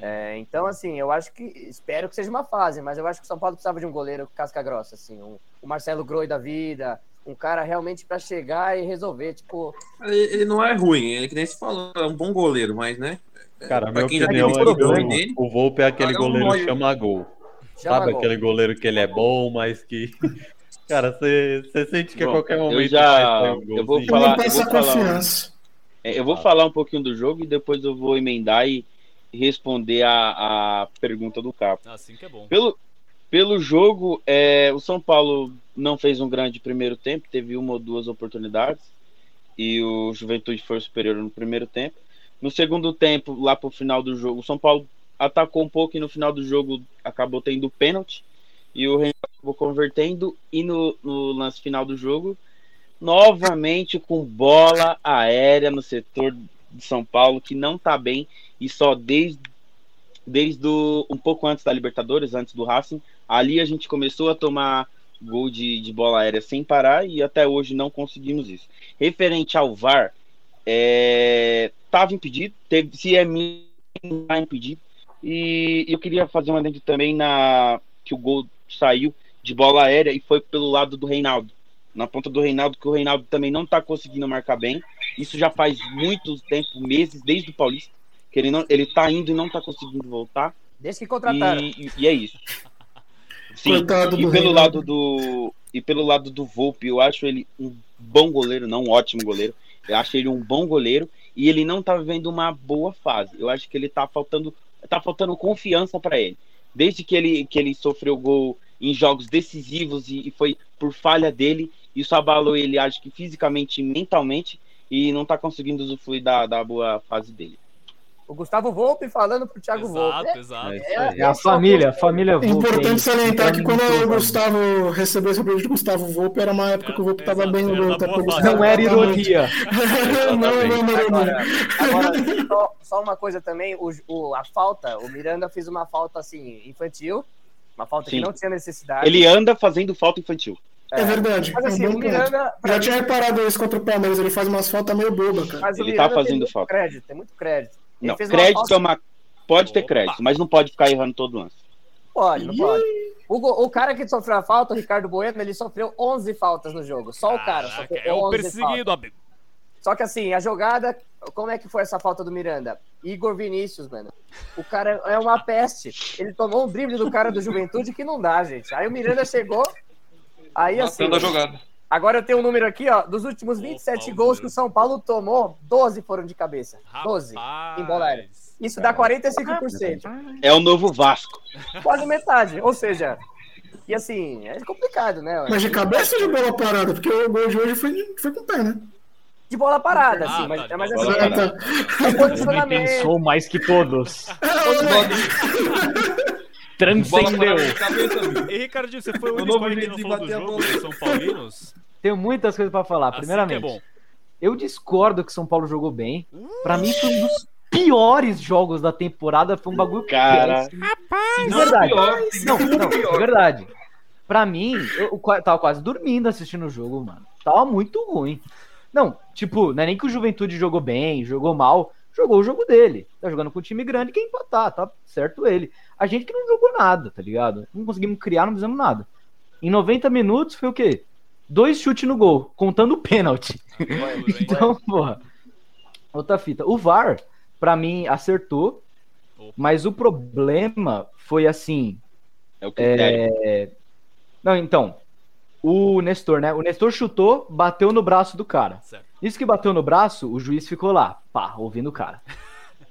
É, então, assim, eu acho que. Espero que seja uma fase, mas eu acho que o São Paulo precisava de um goleiro casca grossa, assim, um, um Marcelo Groi da vida, um cara realmente pra chegar e resolver, tipo. Ele, ele não é ruim, ele que nem se falou, é um bom goleiro, mas, né? Cara, a Pra quem já opinião é que dele, o Volpe é aquele goleiro nóio. chama gol. Chama Sabe gol. aquele goleiro que ele é bom, mas que. Cara, você sente que a Bom, qualquer eu momento já- vai sair um eu vou falar- eu vou falar- confiança. É, Eu vou falar um pouquinho do jogo e depois eu vou emendar e responder a, a pergunta do Capo. Assim que é bom. Pelo, pelo jogo, é, o São Paulo não fez um grande primeiro tempo, teve uma ou duas oportunidades e o Juventude foi superior no primeiro tempo. No segundo tempo, lá pro final do jogo, o São Paulo atacou um pouco e no final do jogo acabou tendo pênalti. E o Reinaldo acabou convertendo. E no, no lance final do jogo, novamente com bola aérea no setor de São Paulo, que não tá bem. E só desde, desde o, um pouco antes da Libertadores, antes do Racing, ali a gente começou a tomar gol de, de bola aérea sem parar e até hoje não conseguimos isso. Referente ao VAR, estava é, impedido, teve, se é mim, vai impedir. E eu queria fazer uma dentro também na que o gol saiu de bola aérea e foi pelo lado do Reinaldo. Na ponta do Reinaldo, que o Reinaldo também não está conseguindo marcar bem. Isso já faz muito tempo, meses, desde o Paulista, que ele, não, ele tá indo e não está conseguindo voltar. Desde que contrataram. E, e, e é isso. Sim, e pelo Reinaldo. lado do e pelo lado do Volpe, eu acho ele um bom goleiro, não um ótimo goleiro. Eu acho ele um bom goleiro e ele não tá vivendo uma boa fase. Eu acho que ele tá faltando tá faltando confiança para ele. Desde que ele que ele sofreu gol em jogos decisivos e, e foi por falha dele, isso abalou ele, acho que fisicamente e mentalmente e não tá conseguindo usufruir da, da boa fase dele. O Gustavo Volpe falando pro Thiago exato, Volpe. Exato, é, é, é a família, a família Volpe. É importante salientar que quando o Gustavo recebeu esse apelido de Gustavo Volpe, era uma época que o Volpe estava bem no tá Não era ironia. não, não era ironia. Agora, só, só, uma coisa também, o, o, a falta, o Miranda fez uma falta assim, infantil, uma falta Sim. que não tinha necessidade. Ele anda fazendo falta infantil. É, verdade. Mas assim, o Miranda. Já tinha reparado isso contra o Palmeiras, ele faz umas faltas meio boba, cara. Mas ele tá fazendo falta. Crédito, tem muito crédito. Não, crédito é uma. Pode ter crédito, mas não pode ficar errando todo lance. Pode, não pode. O, o cara que sofreu a falta, o Ricardo Bueno, ele sofreu 11 faltas no jogo. Só o cara sofreu é o perseguido, amigo. Só que assim, a jogada, como é que foi essa falta do Miranda? Igor Vinícius, mano. O cara é uma peste. Ele tomou um drible do cara do Juventude que não dá, gente. Aí o Miranda chegou, aí assim. a jogada. Agora eu tenho um número aqui, ó. Dos últimos 27 Opa, gols que o São Paulo tomou, 12 foram de cabeça. 12 Rapaz, em bola aérea. Isso dá 45%. É o novo Vasco. Quase metade. Ou seja, e assim, é complicado, né? Mas de cabeça ou de bola parada? Porque o gol de hoje foi, foi com o pé, né? De bola parada, ah, sim, mas, tá, mas assim, é, é posicionamento. pensou mais que todos. Transcendeu. E Ricardinho, você foi o único que não falou do jogo São Paulinos? Tenho muitas coisas pra falar. Assim Primeiramente, é eu discordo que São Paulo jogou bem. Pra mim, foi um dos piores jogos da temporada. Foi um bagulho Cara, rapaz, não, verdade. Pior, não, não, é verdade. Pra mim, eu, eu tava quase dormindo assistindo o jogo, mano. Tava muito ruim. Não, tipo, não é nem que o Juventude jogou bem, jogou mal. Jogou o jogo dele. Tá jogando com um time grande, quer empatar, tá certo ele. A gente que não jogou nada, tá ligado? Não conseguimos criar, não fizemos nada. Em 90 minutos foi o quê? Dois chutes no gol, contando o pênalti. então, porra. Outra fita. O VAR, para mim, acertou. Mas o problema foi assim. É o critério. É... Não, então. O Nestor, né? O Nestor chutou, bateu no braço do cara. Certo. Isso que bateu no braço, o juiz ficou lá, pá, ouvindo o cara.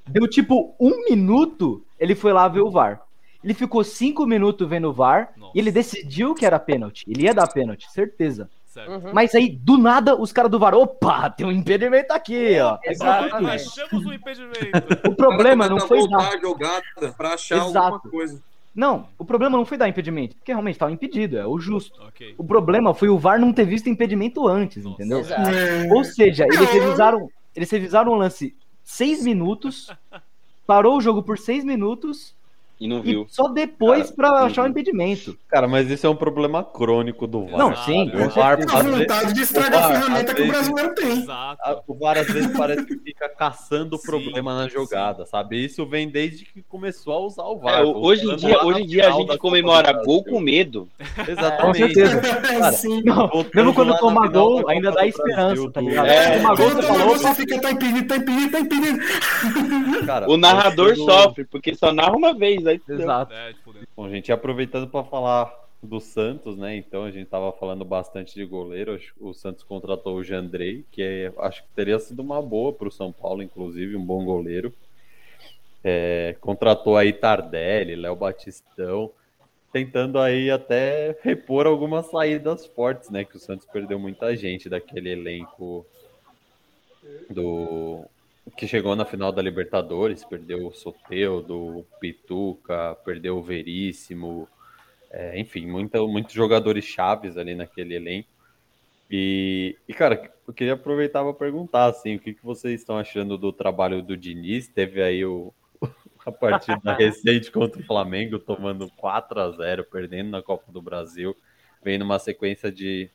Deu tipo um minuto, ele foi lá ver o VAR. Ele ficou cinco minutos vendo o VAR Nossa. e ele decidiu que era pênalti. Ele ia dar pênalti, certeza. Uhum. Mas aí, do nada, os caras do VAR, opa, tem um impedimento aqui, ó. Exatamente. Achamos um impedimento. O problema não foi dar. jogada pra achar Exato. alguma coisa. Não, o problema não foi dar impedimento, porque realmente estava impedido, é o justo. Okay. O problema foi o VAR não ter visto impedimento antes, Nossa. entendeu? É. Ou seja, eles revisaram, eles revisaram o lance seis minutos, parou o jogo por seis minutos e não viu. E só depois para achar o impedimento. Cara, mas isso é um problema crônico do VAR. Não, sim. O VAR a vontade de estragar a ferramenta que o brasileiro tem. Exato. O VAR às vezes parece que fica caçando o problema na jogada, sim. sabe? Isso vem desde que começou a usar o VAR. É, hoje em dia, hoje em dia a gente comemora gol com medo. Exatamente. Com certeza. Cara, não, mesmo quando toma gol, ainda dá esperança, tá ligado? É, toma gol, você falou, você fica, tá impedido, tá impedido, tá impedido. Cara, o narrador sofre, porque só narra uma vez, aí Exato. É, tipo, Bom, gente, aproveitando para falar do Santos, né? Então a gente tava falando bastante de goleiro. O Santos contratou o Jandrei, que é, acho que teria sido uma boa para o São Paulo, inclusive, um bom goleiro. É, contratou aí Tardelli, Léo Batistão, tentando aí até repor algumas saídas fortes, né? Que o Santos perdeu muita gente daquele elenco do que chegou na final da Libertadores, perdeu o Soteudo, Pituca, perdeu o Veríssimo, é, enfim, muita, muitos jogadores chaves ali naquele elenco. E, e, cara, eu queria aproveitar para perguntar, assim, o que, que vocês estão achando do trabalho do Diniz? Teve aí o, a partida recente contra o Flamengo, tomando 4 a 0 perdendo na Copa do Brasil, vem numa sequência de,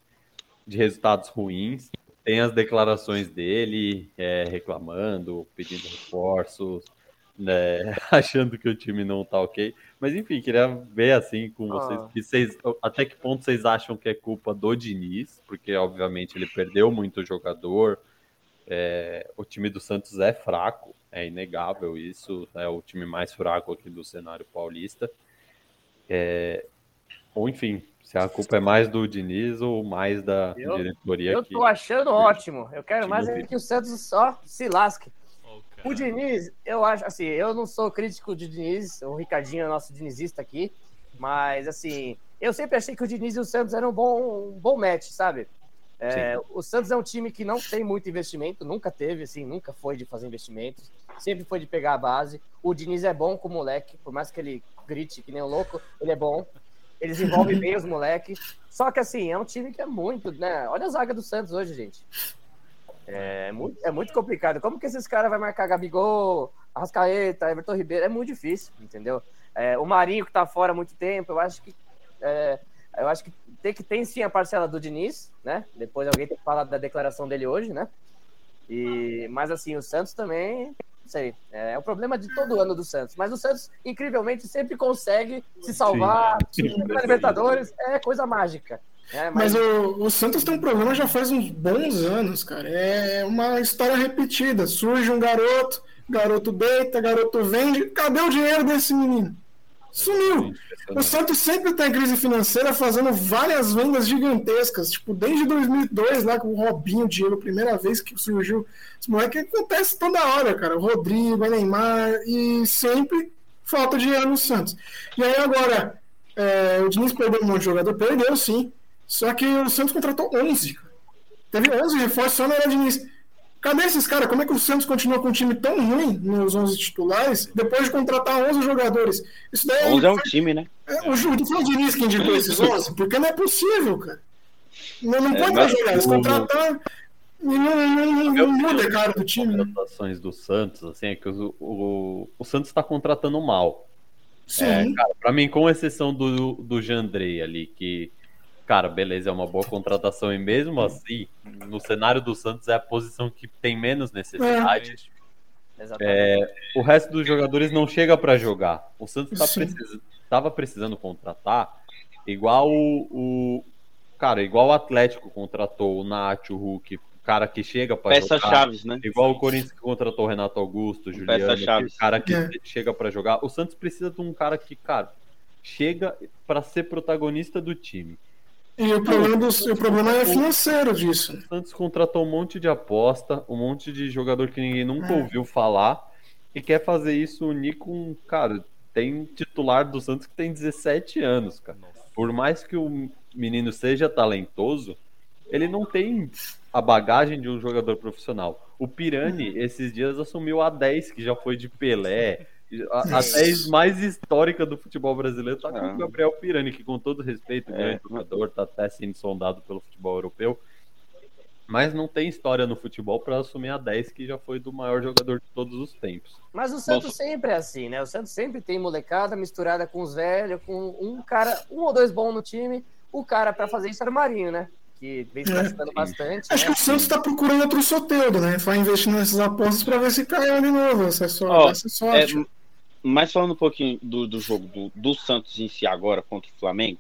de resultados ruins. Tem as declarações dele é, reclamando, pedindo reforços, né, achando que o time não tá ok. Mas enfim, queria ver assim com vocês, Ah. que vocês até que ponto vocês acham que é culpa do Diniz, porque obviamente ele perdeu muito jogador. é, o time do Santos é fraco, é inegável isso, é o time mais fraco aqui do cenário paulista. É, ou enfim, se a culpa é mais do Diniz ou mais da Eu- diretoria Eu que tô achando ótimo. Eu quero mais é que o Santos só se lasque. Ó, O Diniz, eu acho, assim, eu não sou crítico de Diniz, o Ricardinho é nosso dinizista aqui, mas, assim, eu sempre achei que o Diniz e o Santos eram um bom, um bom match, sabe? É, o Santos é um time que não tem muito investimento, nunca teve, assim, nunca foi de fazer investimentos, sempre foi de pegar a base. O Diniz é bom com o moleque, por mais que ele grite que nem um louco, ele é bom. Eles envolvem bem os moleques. Só que, assim, é um time que é muito, né? Olha a zaga do Santos hoje, gente. É muito, é muito complicado. Como que esses caras vão marcar Gabigol, Arrascaeta, Everton Ribeiro? É muito difícil, entendeu? É, o Marinho, que tá fora há muito tempo, eu acho que. é, eu acho que tem que tem sim a parcela do Diniz, né? Depois alguém tem que falar da declaração dele hoje, né? E, mas assim, o Santos também, sei, é, o problema de todo ano do Santos. Mas o Santos, incrivelmente, sempre consegue se salvar. Sim. Na Libertadores é coisa mágica. né? Mas o, o Santos tem um problema já faz uns bons anos, cara. É uma história repetida. Surge um garoto, garoto deita, garoto vende. Cadê o dinheiro desse menino? Sumiu. O Santos sempre está em crise financeira, fazendo várias vendas gigantescas. Tipo, desde 2002, lá com o Robinho, o Diego, primeira vez que surgiu. Esse moleque acontece toda hora, cara. O Rodrigo, o Neymar, e sempre falta dinheiro no Santos. E aí agora, é, o Diniz perdeu um monte de jogador, perdeu sim. Só que o Santos contratou 11. cara. Teve 11 reforços só na era Diniz. Cadê esses caras? Como é que o Santos continua com um time tão ruim nos 11 titulares depois de contratar 11 jogadores? Isso daí 11 é um time, né? é, o não foi o Diniz que indicou esses 11? Porque não é possível, cara. Não, não É, pode mas mais jogar. Eles contratar e não, não, não, não muda a cara do time. Né? contratações do Santos, assim, é que o, o, o Santos está contratando mal. Sim. É, cara, pra mim, com exceção do, do Jandrei ali, que, cara, beleza, é uma boa contratação e mesmo assim, no cenário do Santos é a posição que tem menos necessidade. Exatamente. O resto dos jogadores não chega pra jogar. O Santos tá Sim. precis- tava precisando contratar igual o, o- cara, igual o Atlético contratou o Nacho, o Hulk, o cara que chega pra Peças jogar. chaves, né? Igual o Corinthians que contratou o Renato Augusto, o Juliano, Peça-chave. aquele cara que É. chega pra jogar. O Santos precisa de um cara que, cara, chega pra ser protagonista do time. E o problema, do, o problema é financeiro disso. O Santos contratou um monte de aposta, um monte de jogador que ninguém nunca É. ouviu falar e quer fazer isso unir com, cara, tem titular do Santos que tem 17 anos, cara. Por mais que o menino seja talentoso, ele não tem a bagagem de um jogador profissional. O Pirani, esses dias, assumiu a 10, que já foi de Pelé. A, a 10 mais histórica do futebol brasileiro tá com Ah. o Gabriel Pirani, que com todo respeito, É. grande jogador, tá até sendo sondado pelo futebol europeu. Mas não tem história no futebol para assumir a 10, que já foi do maior jogador de todos os tempos. Mas o Santos sempre é assim, né? O Santos sempre tem molecada misturada com os velhos, com um cara, um ou dois bons no time. O cara pra fazer isso era o Marinho, né? Que vem se É. machucando bastante. Acho que né? o Santos está procurando outro Soteudo, né? Vai investindo nessas apostas para ver se cai de novo. Essa é só, Ó, essa é sorte. É, mas falando um pouquinho do, do jogo do, do Santos em si agora contra o Flamengo,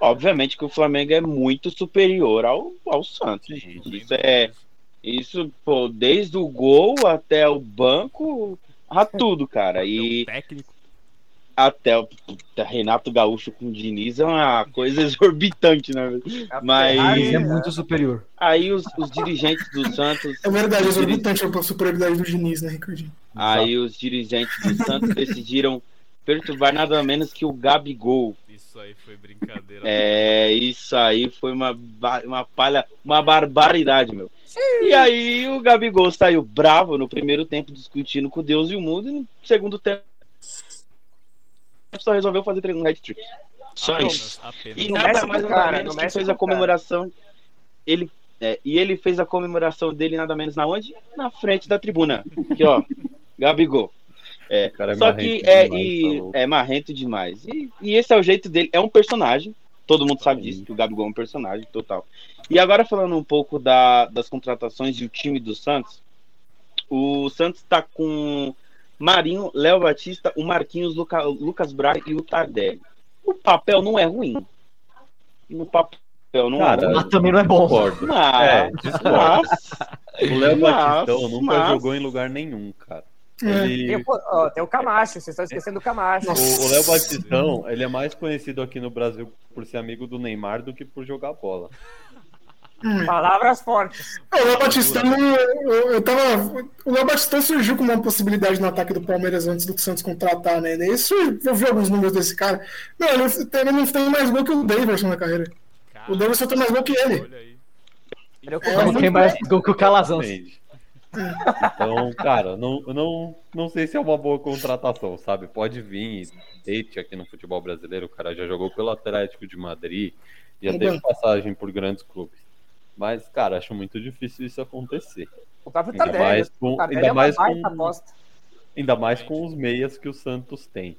obviamente que o Flamengo é muito superior ao, ao Santos. gente. Isso é. Isso, pô, desde o gol até o banco, a tudo, cara. E O técnico. Até o Renato Gaúcho com o Diniz é uma coisa exorbitante, né? A mas- Ferrari, Ele é né? muito superior. Aí os, os dirigentes do Santos. É verdade, é exorbitante a superioridade do Diniz, né, Ricardinho? Aí os dirigentes do Santos decidiram perturbar nada menos que o Gabigol. Isso aí foi brincadeira. É, isso aí foi uma, uma palha, uma barbaridade, meu. E aí o Gabigol saiu bravo no primeiro tempo discutindo com Deus e o mundo, e no segundo tempo só resolveu fazer um hat-trick. Só Apenas, isso. apenas. E Não nada mexe mais cara, que mexe fez a comemoração. Ele, é, e ele fez a comemoração dele nada menos na onde? Na frente da tribuna. Aqui, ó. Gabigol. É, O cara é só marrento que é, demais, e- tá é marrento demais. E, e esse é o jeito dele. É um personagem. Todo mundo sabe disso, que o Gabigol é um personagem total. E agora falando um pouco da- das contratações e o time do Santos. O Santos tá com Marinho, Léo Batista, o Marquinhos, Luca- Lucas Braga e o Tardelli. O papel não é ruim. No papel não Cara, é ruim. Mas também não é bom. Concordo. Mas, É, mas, O Léo Batistão nunca mas- jogou em lugar nenhum, cara. É. Ele- Tem, o- ó, tem o Camacho, vocês estão esquecendo do Camacho. O Léo Batistão, ele é mais conhecido aqui no Brasil por ser amigo do Neymar do que por jogar bola. Palavras fortes. O Léo Batistão, eu, eu tava. O Léo Batistão surgiu como uma possibilidade no ataque do Palmeiras antes do Santos contratar, né? Surgiu- eu vi alguns números desse cara. Não, ele, ele não tem mais gol que o Davidson na carreira. O Davidson tem mais gol que ele. Olha aí. Ele é o É, Não tem mais gol que o Calazans. Entende? Então, cara, não, não, não sei se é uma boa contratação, sabe? Pode vir e date aqui no futebol brasileiro. O cara já jogou pelo Atlético de Madrid, já No teve passagem por grandes clubes. Mas, cara, acho muito difícil isso acontecer. O próprio Ainda Tardelli. mais com, O Tardelli ainda é mais com, aposta. ainda mais com os meias que o Santos tem.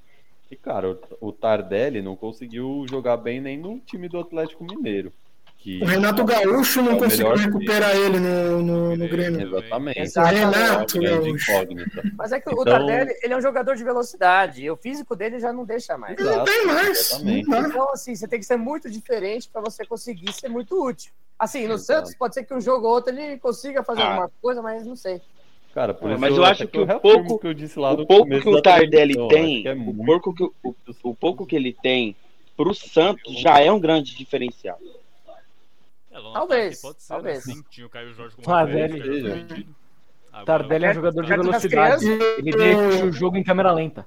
E, cara, o, o Tardelli não conseguiu jogar bem nem no time do Atlético Mineiro. Que, O Renato Gaúcho É não o conseguiu recuperar ele no, no, no Grêmio. Exatamente. Exato. Renato É Gaúcho. Mas é que o Então- Tardelli, ele é um jogador de velocidade. E o físico dele já não deixa mais. Não tem mais. Exatamente. Não. Então, assim, você tem que ser muito diferente para você conseguir ser muito útil. Assim, no Exato. Santos, pode ser que um jogo ou outro ele consiga fazer Ah. alguma coisa, mas não sei. Cara, por É, isso mas eu acho até que o pouco- que eu disse lá O no pouco que o Tardelli tem, acho que é o, pouco que, o, o pouco que ele tem pro Santos já é um grande diferencial. É, Talvez, Pode ser, talvez. Né? Sim, tinha o Caio Jorge como Tardelli. Agora, Tardelli é um jogador de velocidade. crianças. Ele deixa o jogo em câmera lenta.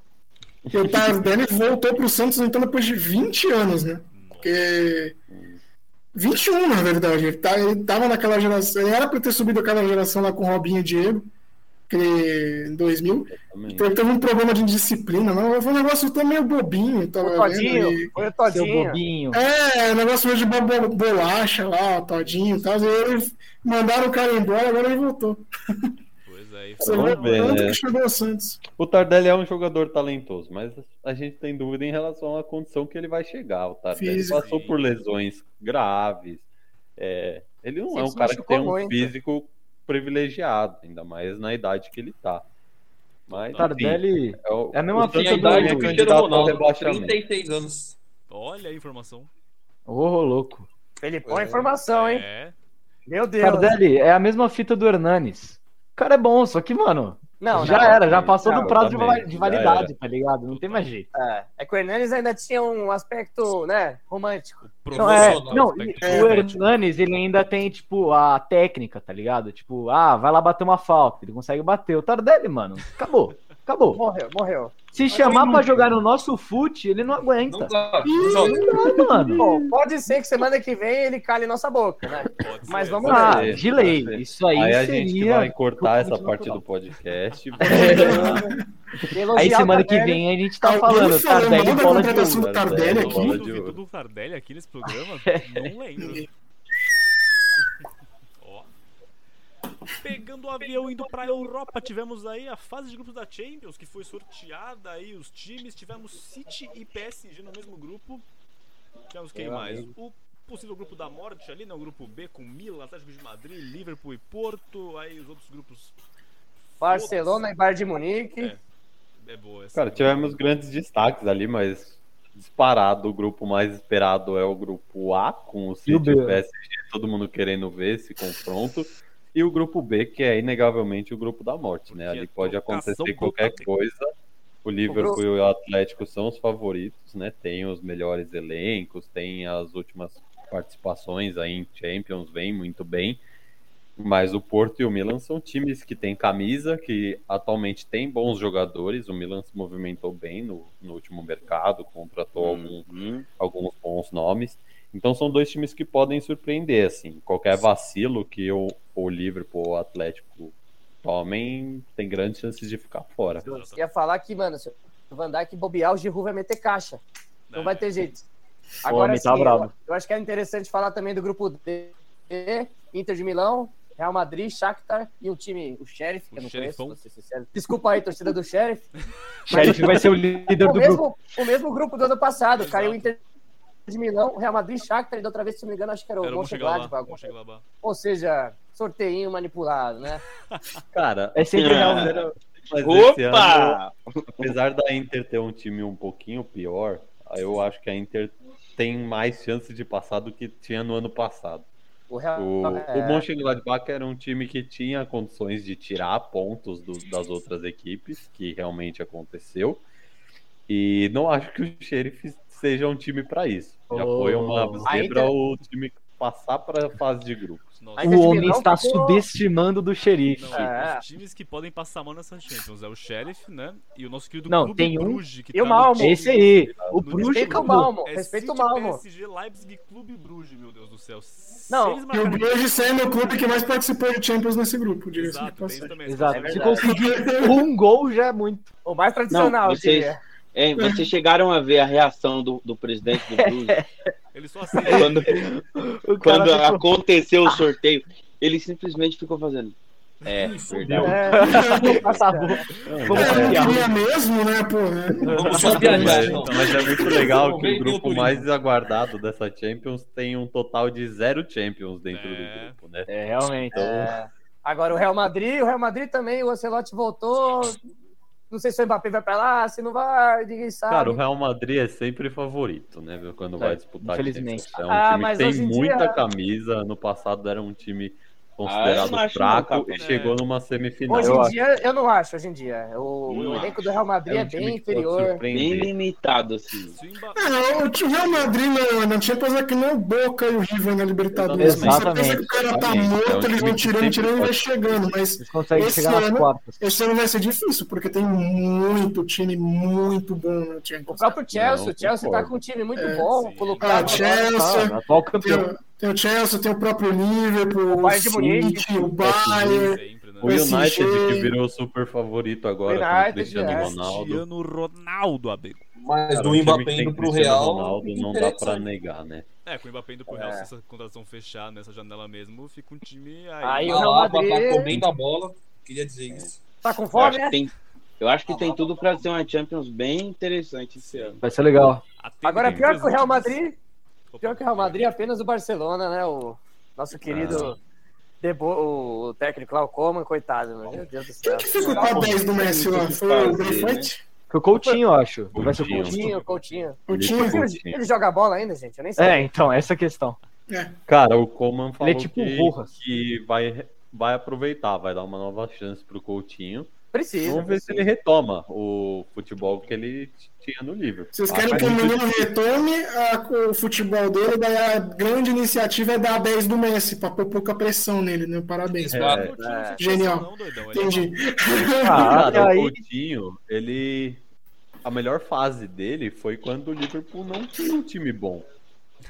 E o Tardelli voltou pro Santos então depois de 20 anos, né? Porque. 21, na verdade. Ele, tá, ele tava naquela geração. Ele era pra ter subido aquela geração lá com o Robinho e Diego, 2000. Exatamente. Então ele teve um problema de indisciplina, não. Foi um negócio até meio bobinho. Tava O vendo, Todinho, e- foi o Todinho. bobinho. É, um negócio meio de bo- bo- bolacha lá, todinho e tal. E eles mandaram o cara embora, agora ele voltou. Pois é, Você foi- vê Vamos ver, né? que chegou o Santos. O Tardelli é um jogador talentoso, mas a gente tem dúvida em relação à condição que ele vai chegar. O Tardelli Físico. passou por lesões graves. É, ele não Sim, é um cara que tem um muito. físico privilegiado, ainda mais na idade que ele tá. Mas, O Tardelli enfim, é, o, é a mesma o Santos fita Tem a do- idade do Cristiano candidato ao Ronaldo, rebaixamento. 36 anos. Olha a informação. Ô, louco. Felipão é informação, hein? É. Meu Deus. Tardelli é a mesma fita do Hernanes. O cara é bom, só que, mano, Não, já não. era, já passou Não, do prazo va- de validade, tá ligado? Não tem mais jeito. É, é que o Hernandes ainda tinha um aspecto, né, romântico. Não, é, não, e É, o. Hernanes, ele ainda tem, tipo, a técnica, tá ligado? Tipo, ah, vai lá bater uma falta, ele consegue bater. O Tardelli, mano, acabou, acabou. Morreu, morreu. Se chamar pra jogar no nosso fute, ele não Não aguenta. dá. Não joga. Não, mano. Bom, pode ser que semana que vem ele cale nossa boca, né? Pode Mas ser. vamos Ah, ser, de lei. Isso aí, Aí a seria... gente vai cortar essa parte do podcast. Aí semana que vem a gente tá falando, falou Tardelli bola de ouro. Tardelli aqui nesse programa? Não lembro. Ó. Pegando o avião indo pra Europa, tivemos aí a fase de grupos da Champions, que foi sorteada aí os times. Tivemos City e PSG no mesmo grupo. Tivemos quem Meu mais? O possível grupo da morte ali, né? O grupo B com Milan, Atlético de Madrid, Liverpool e Porto. Aí os outros grupos. Barcelona e Bayern de Munique. É. É boa essa. Cara, tivemos grandes destaques ali, mas disparado, o grupo mais esperado é o grupo A, com o City e o o PSG, todo mundo querendo ver esse confronto. E o grupo B, que é inegavelmente o grupo da morte, né? Porque Ali pode acontecer qualquer coisa. O Liverpool e o Atlético são os favoritos, né? Tem os melhores elencos, tem as últimas participações aí em Champions, vem muito bem. Mas o Porto e o Milan são times que têm camisa, que atualmente têm bons jogadores. O Milan se movimentou bem no, no último mercado, contratou algum, Uhum. alguns bons nomes. Então são dois times que podem surpreender, assim. Qualquer vacilo que o, o Liverpool ou o Atlético tomem, tem grandes chances de ficar fora. Eu ia falar que, mano, se o Van Dijk bobear, o Giroud vai meter caixa. Não vai ter jeito. Agora sim, tá bravo. eu, eu acho que é interessante falar também do grupo D, Inter de Milão, Real Madrid, Shakhtar e um time, o Sheriff, que O eu não Sheriffão. conheço, ser sincero. Desculpa aí, torcida do Sheriff. Sheriff vai ser o líder O do grupo. mesmo, o mesmo grupo do ano passado, Exato. caiu o Inter de Milão, Real Madrid, Shakhtar e da outra vez, se não me engano, acho que era o Mönchengladbach. Ou seja, sorteinho manipulado, né? Cara, É sempre Real mas era- mas esse ano, Opa! apesar da Inter ter um time um pouquinho pior, eu acho que a Inter tem mais chance de passar do que tinha no ano passado. O Real, O, é, o Mönchengladbach era um time que tinha condições de tirar pontos do- das outras equipes, que realmente aconteceu. E não acho que o Sheriff seja um time para isso. Já Oh. foi uma zebra Inter- o time passar para a fase de grupos. Nossa, O homem está ficou- subestimando do xerife. Não, É. os times que podem passar a mão nessa Champions é o Sheriff, né? E o nosso querido Não, Clube tem um- Bruges, que E o tá no Malmo. time- Esse aí, o No Bruges. Respeita o. Malmo, É respeita o Malmo. PSG, Leipzig, Clube Bruges, meu Deus do céu. Não, E o Bruges sendo o clube que mais participou de Champions nesse grupo, Exato, tem isso passagem. também. Exato. É Se conseguir um gol já é muito. O mais tradicional, Não, vocês-. É, vocês chegaram a ver a reação do, do presidente do Blues Ele só aceita. quando, quando ficou- aconteceu o sorteio. Ele simplesmente ficou fazendo. É, verdade. É. Vamos É, queria mesmo, né, pô? Vamos só viajar, então. mas é muito legal que o grupo mais aguardado dessa Champions tem um total de zero Champions dentro É. do grupo, né? É, realmente. É. Agora o Real Madrid, o Real Madrid também, o Ancelotti voltou. Não sei se o Mbappé vai pra lá, se não vai, ninguém sabe. Cara, o Real Madrid é sempre favorito, né? Quando vai É, disputar infelizmente. É um Ah, time mas que tem em muita dia- camisa. No passado era um time considerado não acho fraco não, e chegou numa semifinal. Hoje eu em acho. dia, eu não acho, hoje em dia. O, o Não elenco do Real Madrid é, um time bem inferior. Bem limitado, assim. O É, o time Real Madrid na, na Champions é que nem o Boca e o River na Libertadores. né? Você pensa que o cara tá. É um morto, eles vão time tirando, tirando e vai chegando. Mas Esse ano- esse ano vai ser difícil, porque tem muito time muito bom na Champions. O próprio Chelsea, Não, o Chelsea tá com um time muito É, bom, colocado. Ah, Chelsea. Tá, atual campeão. o- tem o Chelsea, tem o próprio Liverpool, O o Bayern. City, o Bayern. sempre, né? O PSG. United que virou super favorito agora com o United, Cristiano é. Ronaldo. Cristiano Ronaldo, amigo. Mas Cara, do Mbappé indo pro Real. Ronaldo não dá pra negar, né? É, com o Mbappé indo pro Real, É. se essa contratação fechar nessa janela mesmo, fica um time aí. Aí o A Real Alaba Madrid- tá comendo a bola. Queria dizer isso. Tá com Eu fome, acho, que né? tem, eu acho que tem tudo pra ser uma Champions bem interessante esse ano. Vai ser legal. Agora, pior que o Real Madrid, pior que o Real Madrid é apenas o Barcelona, né? O nosso querido Debo, o técnico lá, o Coman, coitado, meu Deus do céu. Quem que ficou com a 10 do Messi lá? Foi o Braithwaite? Foi o Coutinho, eu acho. Vai ser o Coutinho. Coutinho. Coutinho, Coutinho. O Ele ficou- Ele, joga bola ainda, gente? Eu nem sei. É, então, essa é a questão. Cara, o Coman falou é tipo que, que vai, vai aproveitar, vai dar uma nova chance pro Coutinho. Precisa. Vamos ver se ele retoma o futebol que ele tinha no Liverpool. Vocês Ah, querem que o menino retome a- o futebol dele, daí a grande iniciativa é dar a 10 do Messi, pra pôr pouca pressão nele, né? Parabéns. É. se Genial. Não, é Entendi. Ah, Cara, o aí. Coutinho, ele. A melhor fase dele foi quando o Liverpool não tinha um time bom.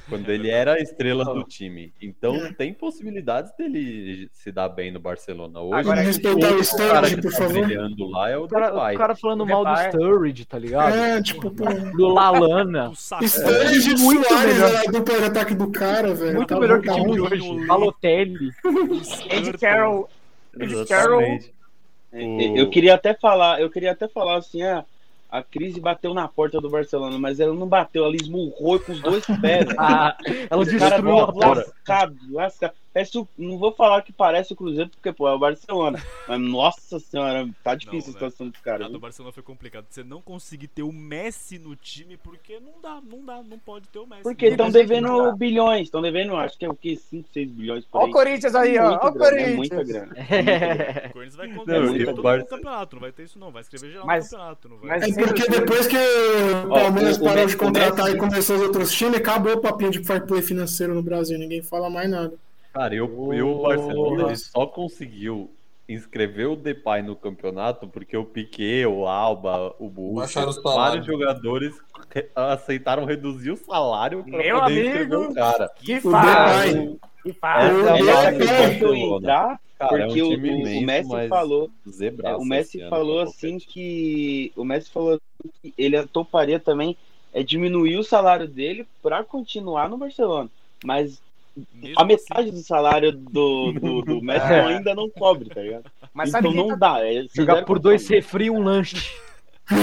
Quando ele era a estrela do time. Então É. tem possibilidades dele se dar bem no Barcelona. Hoje, Agora, respeitar o cara Sturridge, por tá favor. lá é o O cara, o cara falando O mal do. Sturridge, tá ligado? É, tipo, pô. Do Lalana. do. Sturridge e muito Suárez melhor. era dupla de ataque do cara, velho. Muito Tá melhor que o tá time de ruim. hoje. Balotelli. Andy Carroll. Andy Carroll. É, Eu queria até falar, eu queria até falar assim, ah, a crise bateu na porta do Barcelona, mas ela não bateu, ela esmurrou com os dois pés. Ah, ela O cara destruiu a porta. lascado, lascado. Parece o- não vou falar que parece o Cruzeiro, porque, pô, é o Barcelona. Mas, nossa senhora, tá difícil Não, a situação dos caras. Do? Barcelona foi complicado. Você não conseguir ter o Messi no time, porque não dá, não dá, não pode ter o Messi. Porque estão devendo bilhões, estão devendo, acho que é o que? 5, 6 bilhões por Ó o Corinthians aí, ó. Muita Ó o grana, é Corinthians. muita grana. O Corinthians vai contar Não, o todo no campeonato, não vai ter isso não, vai escrever geral Mas- no campeonato, não vai. mas- É porque depois que o Palmeiras parou de contratar o Messi- e começou os outros times, acabou o papinho de fair play financeiro no Brasil. Ninguém fala mais nada. Cara, eu, eu o Barcelona ele só conseguiu inscrever o Depay no campeonato porque o Piquet, o Alba, o Busquets, o salário. vários jogadores re- aceitaram reduzir o salário para Meu poder amigo. inscrever o cara. Que O faz, que faz. Essa é O entrar, Cara, é um porque o, time o- o imenso, Messi mas falou. zebraço É, o Messi falou assim que. O Messi falou assim que ele toparia também é diminuir o salário dele pra continuar no Barcelona. Mas Mesmo a metade do salário do, do, do Messi É. ainda não cobre, tá ligado? Mas então não tá... dá. É Jogar por dois refri e um lanche.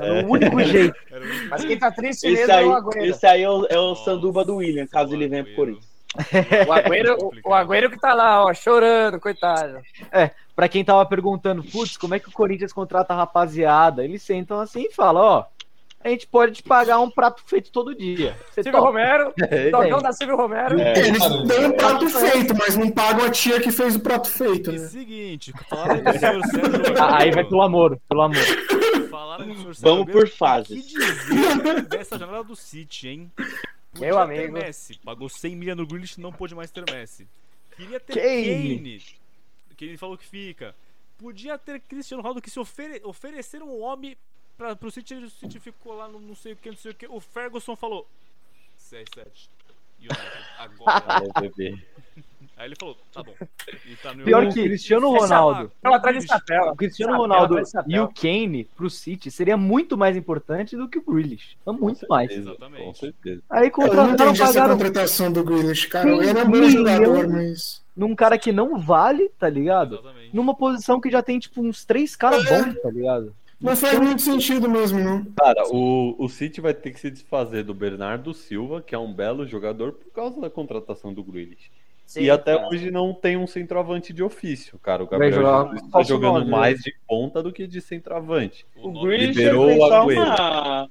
É o único jeito. Era um- Mas quem tá triste Esse mesmo é aí, o Agüero. esse aí é o, é o Nossa, Sanduba do William, caso ele venha pro Agüero. Corinthians. O Agüero, o, o Agüero que tá lá, ó, chorando, coitado. Pra quem tava perguntando, putz, como é que o Corinthians contrata a rapaziada? Eles sentam assim e falam, ó, a gente pode te pagar um prato feito todo dia. Você Silvio topa? Romero, É, dogão da Silvio Romero. É. Eles dão um prato feito, mas não pagam a tia que fez o prato feito, E né? seguinte, falaram aí do senhor Sérgio Ah, Aí vai pelo amor, pelo amor. Falaram do senhor Sérgio Vamos por fases. O que dizer dessa janela do City, hein? Podia Meu amigo. Messi, pagou 100 milha no Grealish não pôde mais ter Messi. Queria ter Kane. Kane. Kane falou que fica. Podia ter Cristiano Ronaldo que se ofere ofereceram um homem pra, pro City, o City ficou lá no não sei o que, não sei o que. O Ferguson falou: CR7. United, agora. é, bebê. Aí ele falou: tá bom. E tá no Pior que Cristiano É Ronaldo. Não, atrás. O Cristiano Ronaldo chapéu. e o Kane pro City seria muito mais importante do que o Grealish. Então, muito mais. Exatamente. Com certeza. Aí Eu não contrataram, entendi essa pagaram contratação do Grealish, cara. Ele era bom jogador, mas. num cara que não vale, tá ligado? Exatamente. Numa posição que já tem, tipo, uns três caras bons, tá ligado? Não faz muito sentido mesmo, não. Cara, o, o City vai ter que se desfazer do Bernardo Silva, que é um belo jogador, por causa da contratação do Grealish. Sim, e até cara. hoje não tem um centroavante de ofício, cara. O Gabriel jogar Jesus tá falso jogando nove, né? mais de ponta do que de centroavante. O O nome- Grealish liberou ele fez o só Agüero. uma.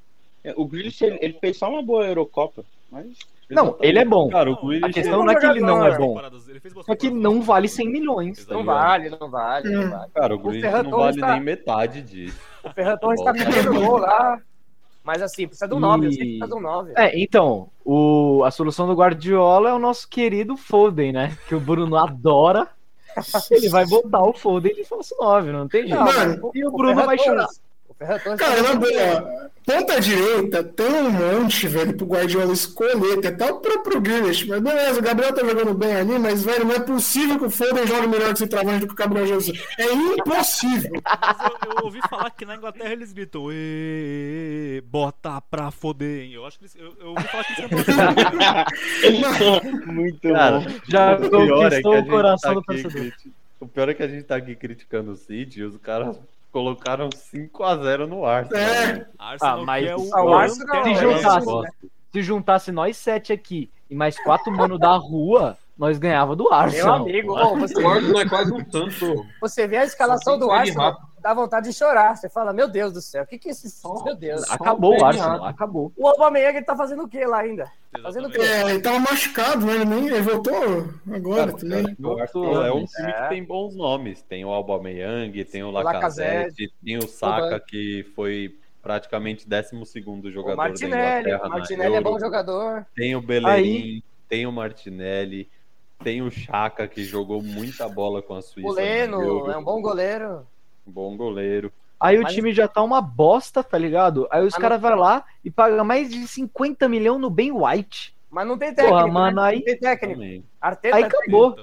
O Grealish ele, ele fez só uma boa Eurocopa, mas Não, ele é bom. Cara, o Não, Grealish A questão é não é que ele não é bom. Só que não vale temporadas. 100 milhões. Não Exatamente. vale, não vale, não Hum. vale. Cara, o O Grealish não Torres vale tá- nem metade disso. O Ferran Torres tá metendo gol lá. Mas assim, precisa de um 9, eu sei que E- precisa de um 9. É, então, o, a solução do Guardiola é o nosso querido Foden, né? Que o Bruno adora. Ele vai botar o Foden de falso 9, não tem jeito. Mano, e o Bruno Ferran vai chorar. O Cara, na boa, ponta direita tem um monte, velho, pro Guardiola escolher. Tem até o próprio Grealish. Mas beleza, o Gabriel tá jogando bem ali, mas, velho, não é possível que o Foden jogue melhor que esse travante do que o Gabriel Jesus. É impossível. Mas eu, eu ouvi falar que na Inglaterra eles gritam "Ê, bota pra foder. hein?" Eu acho que eles, eu, eu ouvi falar que eles muito Cara, bom. Já o pior é que conquistou a o gente coração tá do torcedor. O pior é que a gente tá aqui criticando o City e os caras colocaram 5x0 no Arsenal. É. Arsenal Ah, mas- é o o Arsenal- Se é, juntasse, isso, né? se juntasse nós sete aqui e mais quatro mano da rua, nós ganhava do Meu Arsenal. amigo, ô, você, O Arsenal é quase um tanto. você vê a escalação Só do Arsenal, rápido. dá vontade de chorar. Você fala, meu Deus do céu, o que que é esse... Meu Deus. Acabou o Só Arsenal, acabou. O Aubameyang ele tá fazendo o que lá ainda? Fazendo o. É, ele tava machucado, né? Ele, nem, ele voltou agora Cara, também. o Arsenal é um time É. que tem bons nomes. Tem o Aubameyang, tem o Lacazette. Lacazette, tem o Saka, que foi praticamente 12º jogador O da Martinelli, Inglaterra o na Martinelli é bom jogador. Tem o Bellerin, tem o Martinelli, tem o Chaka, que jogou muita bola com a Suíça. O Leno Euro. é um bom goleiro. Bom goleiro. Aí o Mas- time já tá uma bosta, tá ligado? Aí os caras vão lá e pagam mais de 50 milhões no Ben White. Mas não tem técnico. Porra, mano, né? aí- Não tem técnico. Arteta Aí é acabou.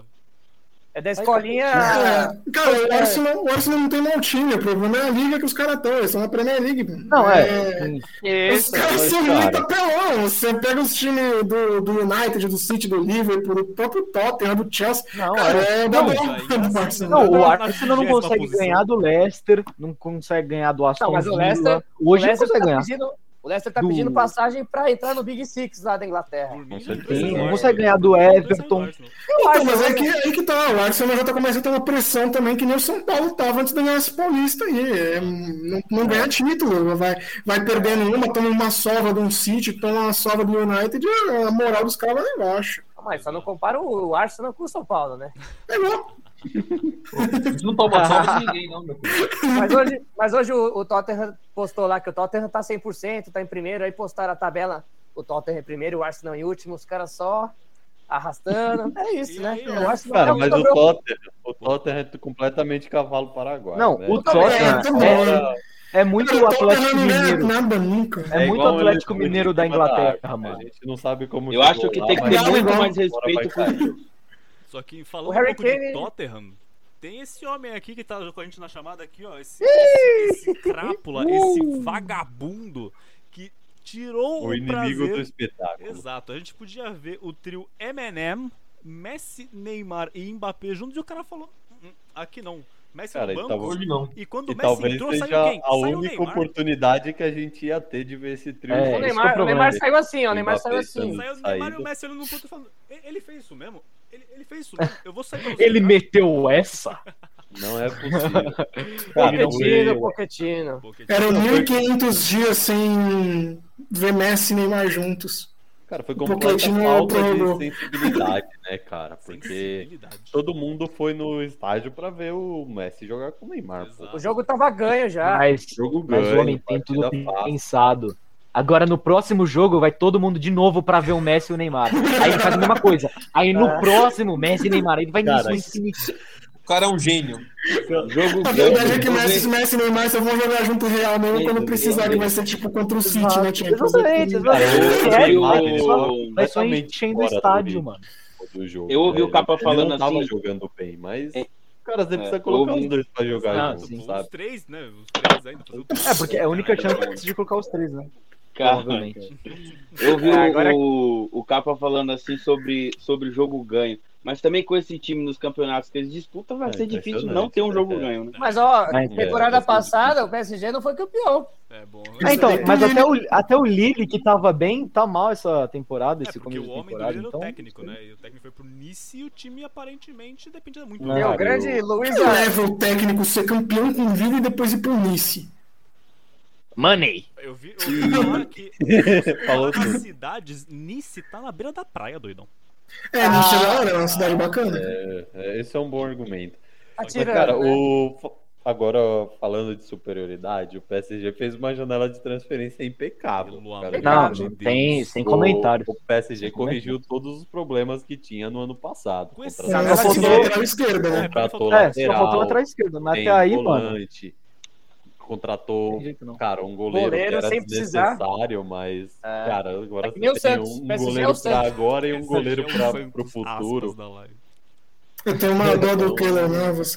É da escolinha. É, cara, o É. Arsenal, o Arsenal não tem mau time, o problema é a liga que os caras estão, eles estão na Premier League. Não, é. Os Isso. caras são cara- muito apelão. Você pega os times do, do United, do City, do Liverpool, do próprio Tottenham, do Chelsea. Não, Cara, é. é da do assim. Não, o na Arsenal não 20ª consegue ganhar do Leicester, não consegue ganhar do Aston Não, mas o Villa. Leicester- Hoje o não Leicester consegue tá ganhar. pedindo, o Leicester tá Do- pedindo passagem pra entrar no Big Six lá da Inglaterra. Com certeza. não consegue ganhar do Everton. Então, mas é que, aí que tá, o Arsenal já tá começando a ter uma pressão também, que nem o São Paulo tava antes de ganhar esse Paulista aí. É, não, não ganha título, vai, vai perdendo uma, toma uma sova de um City, toma uma sova do United, a moral dos caras vai lá embaixo. Mas só não compara o Arsenal com o São Paulo, né? É igual. Não tomam salva de ninguém, não, meu filho. Mas hoje, mas hoje o, o Tottenham postou lá que o Tottenham tá 100%, tá em primeiro, aí postaram a tabela, o Tottenham em primeiro, o Arsenal em último, os caras só arrastando. É isso, E né? aí, ó, Eu acho que Cara, é mas o Tottenham, o Tottenham é completamente cavalo paraguaio. Não, né? o Tottenham também. é, é muito o Atlético Mineiro. nada nunca. É muito igual ele Atlético Mineiro da Inglaterra, mano. A gente não sabe como Eu acho que lá, tem que ter muito mais respeito com. Só que falando um Harry pouco de Kane- Tottenham, tem esse homem aqui que tá com a gente na chamada aqui, ó. Esse, esse, esse crápula, esse vagabundo que tirou O o, inimigo prazer. do espetáculo. Exato, a gente podia ver o trio Eminem, Messi, Neymar e Mbappé juntos e o cara falou: "Hum, hum, aqui não. Messi Cara, no e banco. Hoje não. E quando E o Messi talvez entrou, seja saiu quem? a Saiu única Neymar. oportunidade que a gente ia ter de ver esse trio. É, O é o Neymar, o. Neymar saiu assim, ó. O Neymar saiu assim. Saiu o Neymar e o. Messi olhando no ponto falando: "E- Ele fez isso mesmo? Ele, ele fez isso mesmo? Eu vou sair pra você, Ele tá?" meteu essa? Não é possível. Pochettino, Pochettino. Porque, Eram Não, foi- 1.500 dias sem ver Messi e Neymar juntos. Cara, foi O completa falta de sensibilidade, né, cara? Porque todo mundo foi no estádio pra ver o Messi jogar com o Neymar. O jogo tava ganho já. Mas, Jogo mas ganho, o homem tem tudo fácil. pensado. Agora, no próximo jogo, vai todo mundo de novo pra ver o Messi e o Neymar. Aí ele faz a mesma coisa. Aí no É. próximo, Messi e Neymar. Aí vai Cara, nisso infinito. O cara é um gênio. Jogo A verdade é que Messi, Messi e Neymar só vão jogar junto real mesmo quando precisar, que vai ser tipo contra o City, né, Champions? Exatamente, Cara, exatamente. É, vai só- enchendo o estádio, mano. do jogo. Eu ouvi o né? Capa Ele falando não tava assim- jogando bem, mas É. cara, você É, precisa colocar ouvi- os dois pra jogar Ah, junto? Os três, né? Os três ainda. É, porque é a única chance de colocar os três, né? Provavelmente. eu ouvi É, agora- o, o Capa falando assim sobre, sobre jogo ganho. Mas também com esse time nos campeonatos que eles disputam, vai É ser difícil não ter um jogo é. ganho, né? Mas, ó, Mas, é, temporada ser passada, o PSG não foi campeão. É bom. Ah, então, mas até o, até o Lille, que tava bem, tá mal essa temporada, É esse começo o de temporada. é Então, o técnico, né? E o técnico foi pro Nice e o time aparentemente dependia muito Não. Meu, o grande eu- Luiz Que leva o técnico ser campeão com o Vigo e depois ir pro Nice? Money! Eu vi, eu vi falar que Falou das cidades, Nice tá na beira da praia, doidão. É, Nice é da hora, é uma cidade bacana. É, esse é um bom argumento. Mas, atirando, cara, né? o... agora falando de superioridade, o PSG fez uma janela de transferência impecável. Cara. Não, não tem, sem O- comentários. O PSG Sem corrigiu todos os problemas que tinha no ano passado. Contratou É, tirou- da lateral esquerda, né? Contratou É, só lateral, faltou atrás esquerda, mas até aí, mano. volante, Não contratou, cara, um goleiro, Goleiro que era sem precisar. desnecessário, mas, É. cara, agora É tem Santos, um PSG é o goleiro pra agora e um goleiro o pra, pro futuro. Eu tenho uma dó do Keylor Navas.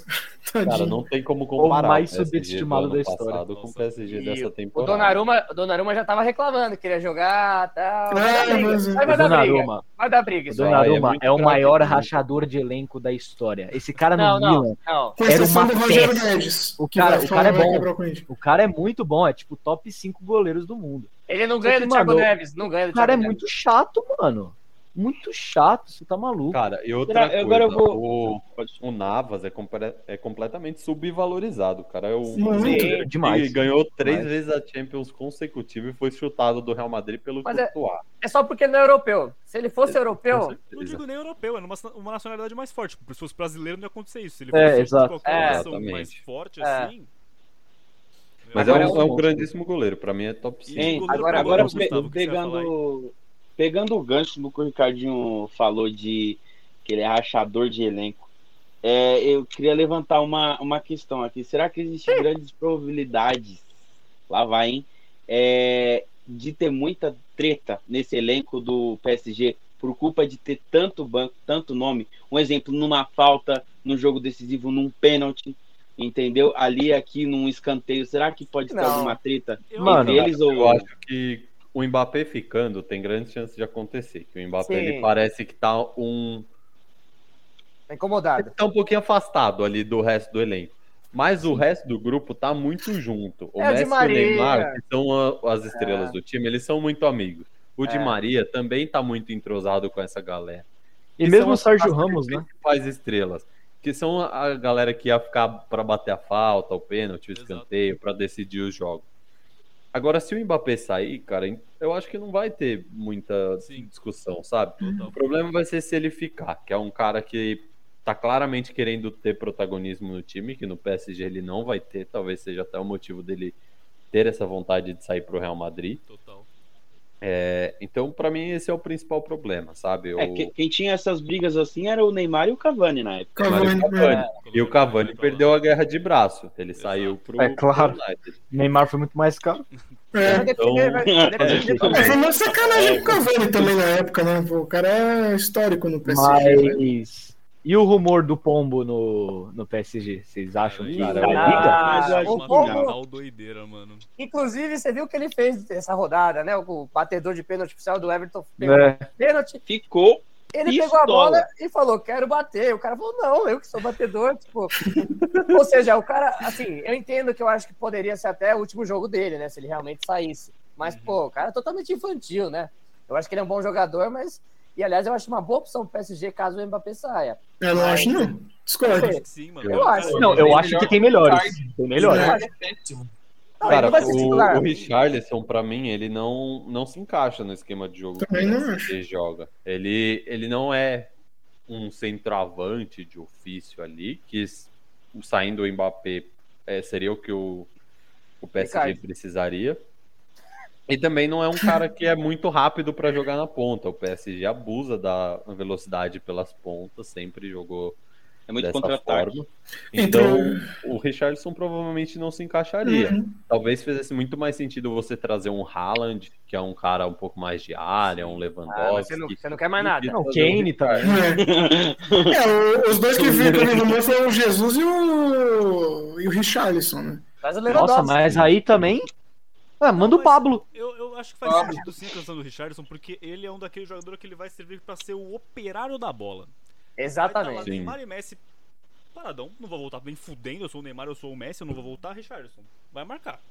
Cara, não tem como comparar mais o PSG subestimado da história. passado com o. PSG E dessa O temporada. Donnarumma, o Donnarumma já tava reclamando, queria jogar tal. Vai dar briga. mas- Vai, O vai dar briga. Vai dar briga o. Donnarumma é é o maior rachador de elenco da história. Esse cara no Não, não, Milan, não. Era uma do Rogério peça. Guedes. O cara- o cara é bom. o o cara é muito bom, é tipo top 5 goleiros do mundo. Ele não ganha do Thiago mano, Neves, não ganha do O cara é Neves. muito chato, mano. Muito chato, você tá maluco. Cara, e outra Agora- coisa, agora eu vou- o, o Navas é, compre- é completamente subvalorizado. Cara é um Sim, demais. ganhou três Demais. vezes a Champions consecutiva e foi chutado do Real Madrid pelo Mas é- Courtois. É só porque ele não é europeu. Se ele fosse Com europeu, Não digo nem europeu, é numa, uma nacionalidade mais forte. Se fosse brasileiro, não ia acontecer isso. Se ele É, fosse de qualquer É. nação mais forte É. assim. Mas Agora é, é um, é um grandíssimo goleiro. Pra mim é top 5. Sim. Hein, goleiro agora, agora falar pegando, pegando o gancho do que o Ricardinho falou de que ele é rachador de elenco, é, eu queria levantar uma, uma questão aqui. Será que existem grandes probabilidades, lá vai, hein, é, de ter muita treta nesse elenco do PSG por culpa de ter tanto banco, tanto nome? Um exemplo, numa falta, num jogo decisivo, num pênalti, entendeu? Ali, aqui, num escanteio. Será que pode ter Não. alguma treta Eu- Mano, entre eles? Ou... Eu acho que o Mbappé ficando tem grande chance de acontecer. Que o Mbappé Sim. ele parece que tá um tá incomodado. tá um pouquinho afastado ali do resto do elenco. Mas o resto do grupo tá muito junto. O É, Di Messi e o Maria. Neymar, que são a- as estrelas do time, eles são muito amigos. O Di É. Maria também tá muito entrosado com essa galera. E Que mesmo o Sérgio Ramos, né? principais estrelas. Que são a galera que ia ficar para bater a falta, o pênalti, o escanteio, para decidir os jogos. Agora, se o Mbappé sair, cara, eu acho que não vai ter muita Sim. discussão, sabe? Total. O problema vai ser se ele ficar, que é um cara que tá claramente querendo ter protagonismo no time, que no PSG ele não vai ter, talvez seja até o motivo dele ter essa vontade de sair pro Real Madrid. Total. É, então, pra mim, esse é o principal problema, sabe? É, O- que- quem tinha essas brigas assim era o Neymar e o Cavani na época. Cavani, Cavani. né? E o Cavani perdeu a guerra de braço. Ele saiu pro, É claro. pro. Neymar foi muito mais caro. É. Defender, vai- vai defender É, foi uma sacanagem com o Cavani também na época, né? O cara é histórico no PSG. né? E o rumor do Pombo no, no PSG? Vocês acham que Cara, liga? O Pombo- doideira, mano. Inclusive, você viu o que ele fez essa rodada, né? O batedor de pênalti oficial do Everton pegou É. pênalti. Ficou Ele Pistola. pegou a bola e falou, quero bater. O cara falou, não, eu que sou batedor. Tipo... Ou seja, o cara, assim, eu entendo que eu acho que poderia ser até o último jogo dele, né? Se ele realmente saísse. Mas, pô, o cara é totalmente infantil, né? Eu acho que ele é um bom jogador, mas. E aliás, eu acho uma boa opção pro PSG caso o Mbappé saia. Eu não acho, não. Discordo. Quê? Sim, mano. Eu Cara, acho. Não, eu acho que tem melhores. Tem melhores. Não, Cara, ele não vai ser o, o Richarlison, pra mim, ele não, não se encaixa no esquema de jogo Também que não o acho. PSG joga. Ele, ele não é um centroavante de ofício ali, que saindo o Mbappé é, seria o que o, o PSG Ricardo. precisaria. E também não é um cara que é muito rápido para jogar na ponta. O PSG abusa da velocidade pelas pontas, sempre jogou é muito dessa contra-ataque. forma. Então- Então, o Richardson provavelmente não se encaixaria. Uhum. Talvez fizesse muito mais sentido você trazer um Haaland, que é um cara um pouco mais de área, um Ah, Lewandowski. você, não, você não quer mais nada. Não, Kane também. É. É, os dois que viram também no mundo foram o Jesus e o, e o Richarlison, né? Faz o Nossa, mas aí também. Ah, manda o Pablo. Eu, eu acho que faz Vamos. sentido sim a canção do Richardson, porque ele é um daqueles jogadores que ele vai servir pra ser o operário da bola. Vai tá lá, Exatamente. Sim. Neymar e Messi paradão, não vou voltar bem fudendo, eu sou o Neymar, eu sou o Messi, eu não vou voltar, Richardson. Vai marcar.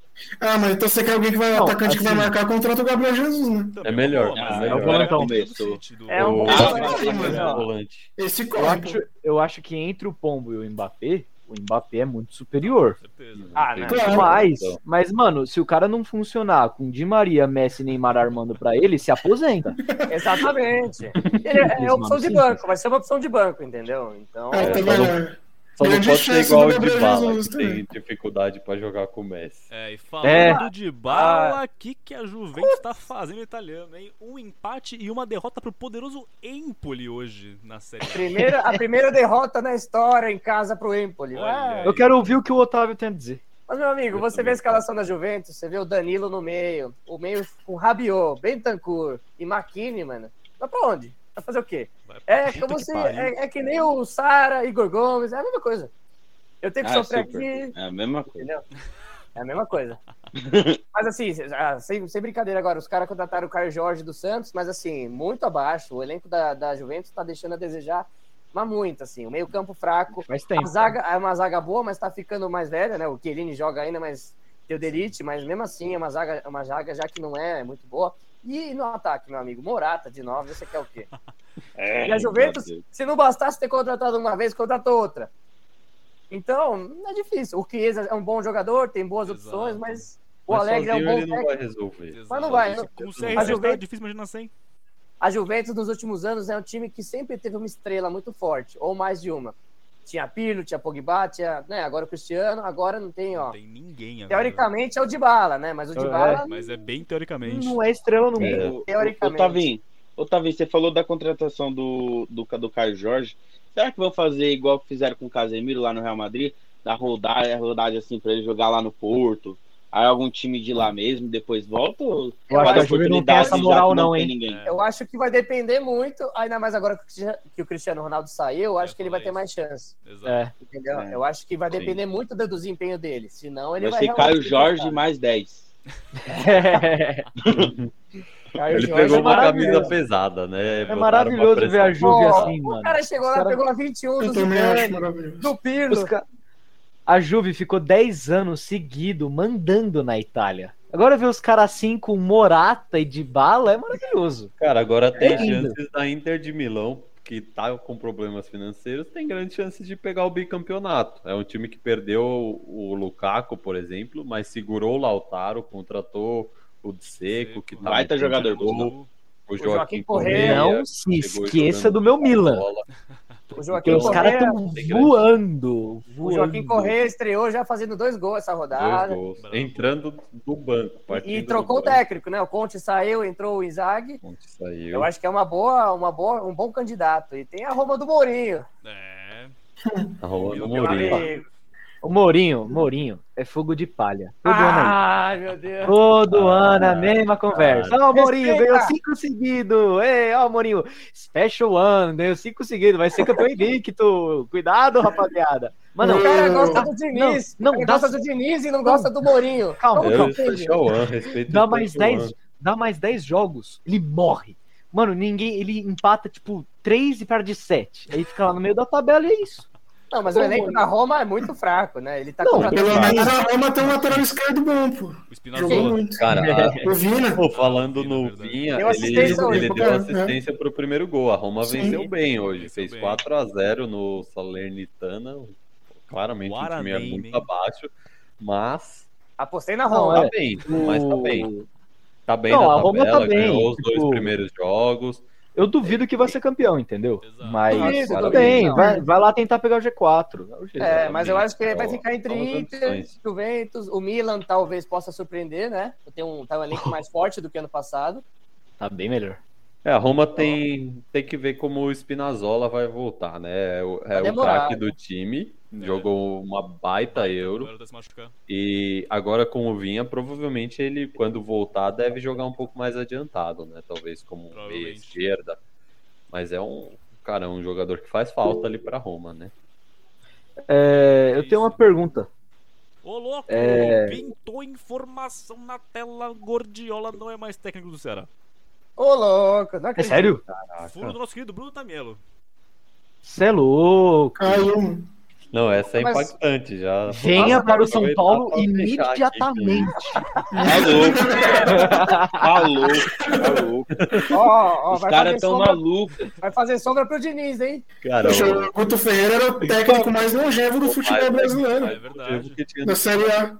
Ah, mas então você quer alguém que vai, Não, atacante que vai assim- marcar contrato o Gabriel Jesus, né? Também É melhor, é melhor. é Volantão. do Começou. City, do- É um O- jogador, né? volante. Esse Eu corre, eu acho que entre o Pombo e o Mbappé, o Mbappé é muito superior. Com certeza. Ah, né? Claro. Mas, mas, mano, se o cara não funcionar com Di Maria, Messi e Neymar armando pra ele, se aposenta. Exatamente. Ele é, é opção de banco, vai ser uma opção de banco, entendeu? Então. É, tá só não- pode ser igual o de bala, Jesus que tem dificuldade pra jogar com o Messi. É, e falando É. de bala, o que, que a Juventus tá fazendo italiano, hein? Um empate e uma derrota pro poderoso Empoli hoje na Série A. Primeira, a primeira derrota na história em casa pro Empoli. Ah. Eu quero ouvir o que o Otávio tem a dizer. Mas, meu amigo, Eu você vê a escalação da Juventus, você vê o Danilo no meio, o meio com Rabiot, Bentancur e Makini, mano. Vai pra onde? Vai fazer o quê? É como que se. É, é que nem o Sara, Igor Gomes, é a mesma coisa. Eu tenho que Ah, sofrer super. aqui, É a mesma coisa. entendeu? É a mesma coisa. mas assim, ah, sem, sem brincadeira agora, os caras contrataram o Caio Jorge do Santos, mas assim, muito abaixo. O elenco da, da Juventus tá deixando a desejar, mas muito, assim. O meio-campo fraco. Faz A tempo. zaga é uma zaga boa, mas tá ficando mais velha, né? O Chiellini joga ainda, mas tem o Delite, mas mesmo assim é uma zaga, uma zaga já que não é muito boa. E no ataque, meu amigo, Morata de nove, você quer o quê? É, E a Juventus, se não bastasse ter contratado uma vez, contratou outra. Então, é difícil. O Chiesa é um bom jogador, tem boas Exato. opções, mas o Mas Alegre é um bom ele não vai técnico. resolver. Exato. Mas não vai, não. Com o A CR7 tá Juventus- difícil imaginar sem. A Juventus nos últimos anos é um time que sempre teve uma estrela muito forte, ou mais de uma. Tinha Pirlo, tinha Pogba, tinha, né, agora o Cristiano, agora não tem, ó. Não tem ninguém agora. Teoricamente é o Dybala, né? Mas o É, Dybala Mas é bem teoricamente. Não é estrela no É. mundo. teoricamente. Otavinho, Otavinho, você falou da contratação do, do, do Caio Jorge. Será que vão fazer igual que fizeram com o Casemiro lá no Real Madrid? Dar rodagem, rodagem assim pra ele jogar lá no Porto? Aí algum time de lá mesmo, depois volta? Ou Eu acho que a Juve não tem essa moral não, hein? ninguém? É. Eu acho que vai depender muito, ainda mais agora que o Cristiano- o Ronaldo saiu, eu acho Eu que ele vai ter mais chance, Exato. É. entendeu? É. Eu acho que vai Sim. depender muito do desempenho dele, senão ele Vai vai ser Caio Jorge ficar. mais 10. Caio Ele Jorge pegou é uma camisa pesada, né? É Botaram maravilhoso ver a. Juve assim, o mano. cara chegou lá, cara- pegou a 21 Eu do acho Zidane, do Pirlo. Os ca- A Juve ficou 10 anos seguido mandando na Itália. Agora ver os caras assim com Morata e de bala é maravilhoso. Cara, agora tem lindo. chances da Inter de Milão, que tá com problemas financeiros, tem grandes chances de pegar o bicampeonato. É um time que perdeu o Lukaku, por exemplo, mas segurou o Lautaro, contratou o Dzeko, que tá Baita jogador, gol, o Joaquim Joaquim. Não se esqueça do meu Milan. O Joaquim Porque os caras estão voando, o voando. Joaquim Correa estreou já fazendo dois gols essa Dois rodada. gols. Entrando do banco. E trocou o técnico, né? O Conte saiu, entrou o Inzaghi. Onde saiu. Eu acho que é uma boa, uma boa, um bom candidato. E tem a Roma do Mourinho. É. A Roma do Meu Mourinho. O Mourinho, Mourinho, é fogo de palha. Todo ano aí. Ai, meu Deus. Todo Ah, ano a mesma conversa. Ó, o Mourinho Respeita. ganhou cinco seguidos. Ei, ó, o Mourinho, Special One, ganhou cinco seguidos. Vai ser campeão invicto. Cuidado, rapaziada. Mano, o cara Não, gosta do Diniz. não, o cara dá- gosta do Diniz e não gosta do Mourinho. Calma, Como entende? Special One, respeito dá o mais Special 10, One. dá mais 10 jogos, ele morre. Mano, ninguém, ele empata tipo 3 e perde 7. Aí fica lá no meio da tabela e é isso. Não, mas o elenco da Roma é muito fraco, né? Ele tá Não, Pelo menos a Roma tem um lateral esquerdo bom, pô. O Jogou Spinazzola. muito. Cara, a- O Vina. Pô, falando no. Vinha, Deu ele, hoje, ele deu cara. assistência pro primeiro gol. A Roma Sim. venceu bem hoje. Venceu Fez bem. 4 a 0 no Salernitana. Claramente o time é muito hein? abaixo. Mas Apostei na Não, Roma. tá é. bem. Mas tá bem. Tá bem Não, na a Roma tá tabela, bem, ganhou os tipo- dois primeiros jogos. Eu duvido que vai ser campeão, entendeu? Exato. Mas Duvido, tudo bem, vai, vai lá tentar pegar o G4. É o jeito. É, mas eu acho que ele vai ficar entre Inter. Juventus, o Milan talvez possa surpreender, né? Tem um, tá um elenco mais forte do que ano passado. Tá bem melhor. É, a Roma tem, tem que ver como o Spinazzola vai voltar, né? É o, é o craque do time. É. Jogou uma baita euro. Tá. E agora com o Vinha, provavelmente ele, quando voltar, deve jogar um pouco mais adiantado, né? Talvez como um meia esquerda. Mas é um, cara, um jogador que faz falta ali pra Roma, né? É, eu tenho uma pergunta. Ô, louco! É. Pintou informação na tela. Gordiola não é mais técnico do Ceará. Ô, louco, não É sério? Furo do nosso querido Bruno Tamielo. Você é louco. Caiu. Não, essa é Mas- impactante já. Venha Nossa, para o São Paulo imediatamente. Tá louco. Tá louco, tá louco. Ó, ó, Os caras fazer tão sombra, malucos. vai fazer sombra pro Diniz, hein? Cara, Poxa, Guto Ferreira era o técnico mais longevo do futebol brasileiro. É verdade. no Série A.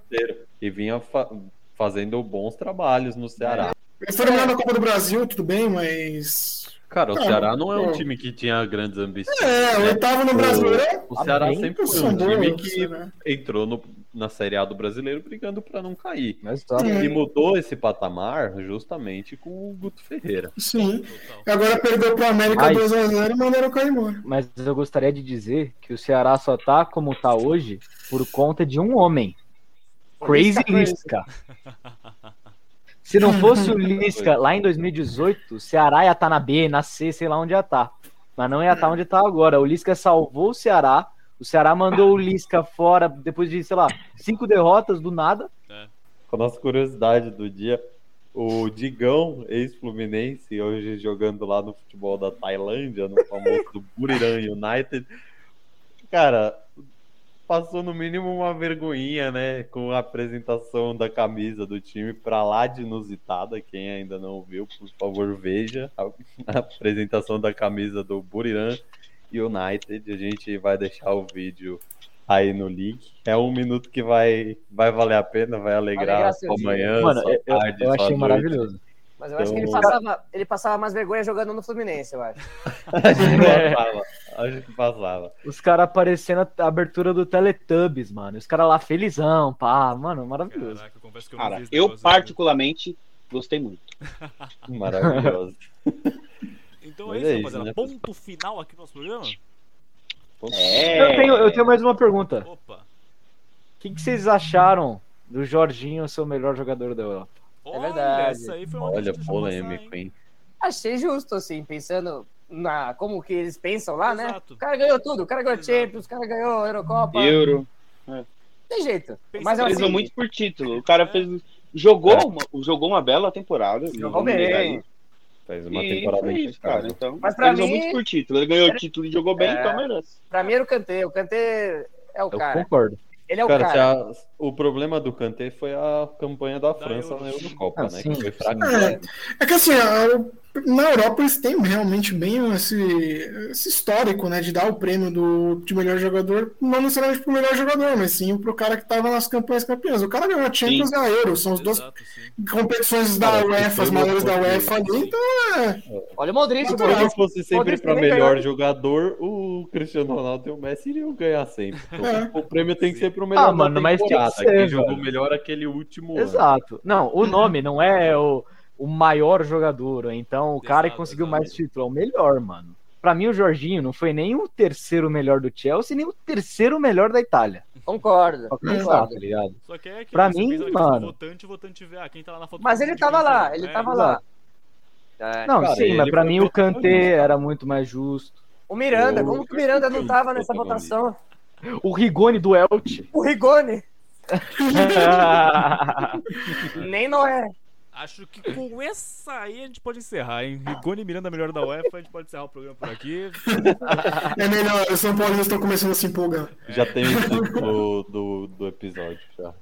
E vinha fa- fazendo bons trabalhos no Ceará. Ele foi eliminado na Copa do Brasil, tudo bem, mas. Cara, o Ah, Ceará não é um pô. time que tinha grandes ambições. É, o né? oitavo no Brasileiro. O Ceará sempre foi um time que né? entrou no- na Série A do Brasileiro brigando pra não cair. Mas tá. Hum. E mudou esse patamar justamente com o Guto Ferreira. Sim. Agora perdeu pro América Mas- 2x0 e mandaram cair embora. Mas eu gostaria de dizer que o Ceará só tá como tá hoje por conta de um homem. Crazy. Lisca. Se não fosse o Lisca lá em 2018, o Ceará ia estar na B, na C, sei lá onde ia estar. Mas não ia estar onde está agora. O Lisca salvou o Ceará. O Ceará mandou o Lisca fora depois de, sei lá, cinco derrotas do nada. Com a nossa curiosidade do dia, o Digão, ex-Fluminense, hoje jogando lá no futebol da Tailândia, no famoso do Buriram United. Cara, passou no mínimo uma vergonhinha, né? Com a apresentação da camisa do time pra lá de inusitada. Quem ainda não viu, por favor, veja a, a apresentação da camisa do Buriram United. A gente vai deixar o vídeo aí no link. É um minuto que vai, vai valer a pena, vai alegrar alegrar a seu sua manhã, Mano, sua eu, eu- tarde, eu sua achei noite. maravilhoso. Mas eu acho que ele Então- passava, ele passava mais vergonha jogando no Fluminense, eu acho. Acho que passava. Acho que passava. Os caras aparecendo a abertura do Teletubbies, mano. Os caras lá felizão, pá. Mano, maravilhoso. Caraca, eu que eu Cara, eu ainda. particularmente gostei muito. Maravilhoso. Então é isso, é isso, rapaziada. né, Ponto final aqui no nosso programa. É. Eu, tenho, eu tenho mais uma pergunta. Opa. O que, que vocês acharam do Jorginho ser o melhor jogador da Europa? Olha, verdade. essa aí foi uma Olha, polêmico, passar, hein? Achei justo, assim, pensando na como que eles pensam lá, né? Exato. O cara ganhou tudo, o cara ganhou Exato. Champions, o cara ganhou Eurocopa. Euro. Tem jeito. Pensa Mas. Prezou assim, muito por título. O cara fez. Jogou, uma, jogou uma bela temporada. não Jogou bem. Faz uma E temporada isso, cara. Então, Mas pra mim- muito por título. Ele ganhou o título e jogou bem, É. então merece. pra mim era o Kanté. O Kanté é o Eu cara. concordo. Ele é o Cara, cara. a- o problema do Kanté foi a campanha da França na. Eurocopa, Ah, né? sim, que foi fraca. É, é que assim, a- na Europa eles têm realmente bem esse, esse histórico, né, de dar o prêmio do, de melhor jogador, não necessariamente pro melhor jogador, mas sim pro cara que tava nas campanhas campeãs. O cara ganhou a Champions e a Euro, são as duas Exato, sim. competições da Cara, UEFA, as foi maiores da UEFA ali, Sim. então é. Olha o Modric, Se o fosse sempre para melhor ganhou. jogador, o Cristiano Ronaldo e o Messi iriam ganhar sempre. É. O prêmio tem que ser pro melhor Ah, mano, mas tinha que ser, Quem jogou melhor aquele último ano. Exato. Não, o nome não é o, o maior jogador. Então, o cara que Exato, conseguiu exato. mais título é o melhor, mano. Pra mim, o Jorginho não foi nem o terceiro melhor do Chelsea, nem o terceiro melhor da Itália. Concordo. Pensar, concordo. tá ligado? Só que é aquilo, Pra mim, mano. Votante, o votante vê, ah, quem tá lá na foto. Mas ele tava lá, ele É, tava exato. lá. É. Não, Cara, sim, mas pra mim o Kanté era muito mais justo. O Miranda, O- como que o Miranda não tava nessa votação? O Rigoni do Elche. O Rigoni, nem Noé. Acho que com essa aí a gente pode encerrar, hein? Rigoni Miranda melhor da UEFA, a gente pode encerrar o programa por aqui. É melhor, os São Paulo estão começando a se empolgar. Já tem o título do, do episódio. Já.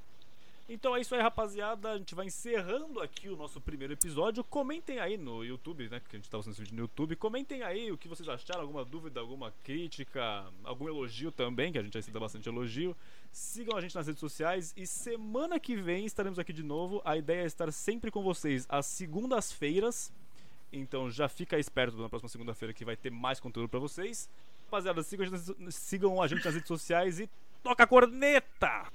Então é isso aí, rapaziada. A gente vai encerrando aqui o nosso primeiro episódio. Comentem aí no YouTube, né? Que a gente tá usando esse vídeo no YouTube. Comentem aí o que vocês acharam, alguma dúvida, alguma crítica, algum elogio também, que a gente aceita bastante elogio. Sigam a gente nas redes sociais e semana que vem estaremos aqui de novo. A ideia é estar sempre com vocês às segundas-feiras. Então já fica esperto na próxima segunda-feira que vai ter mais conteúdo para vocês. Rapaziada, sigam a, gente, sigam a gente nas redes sociais e toca a corneta!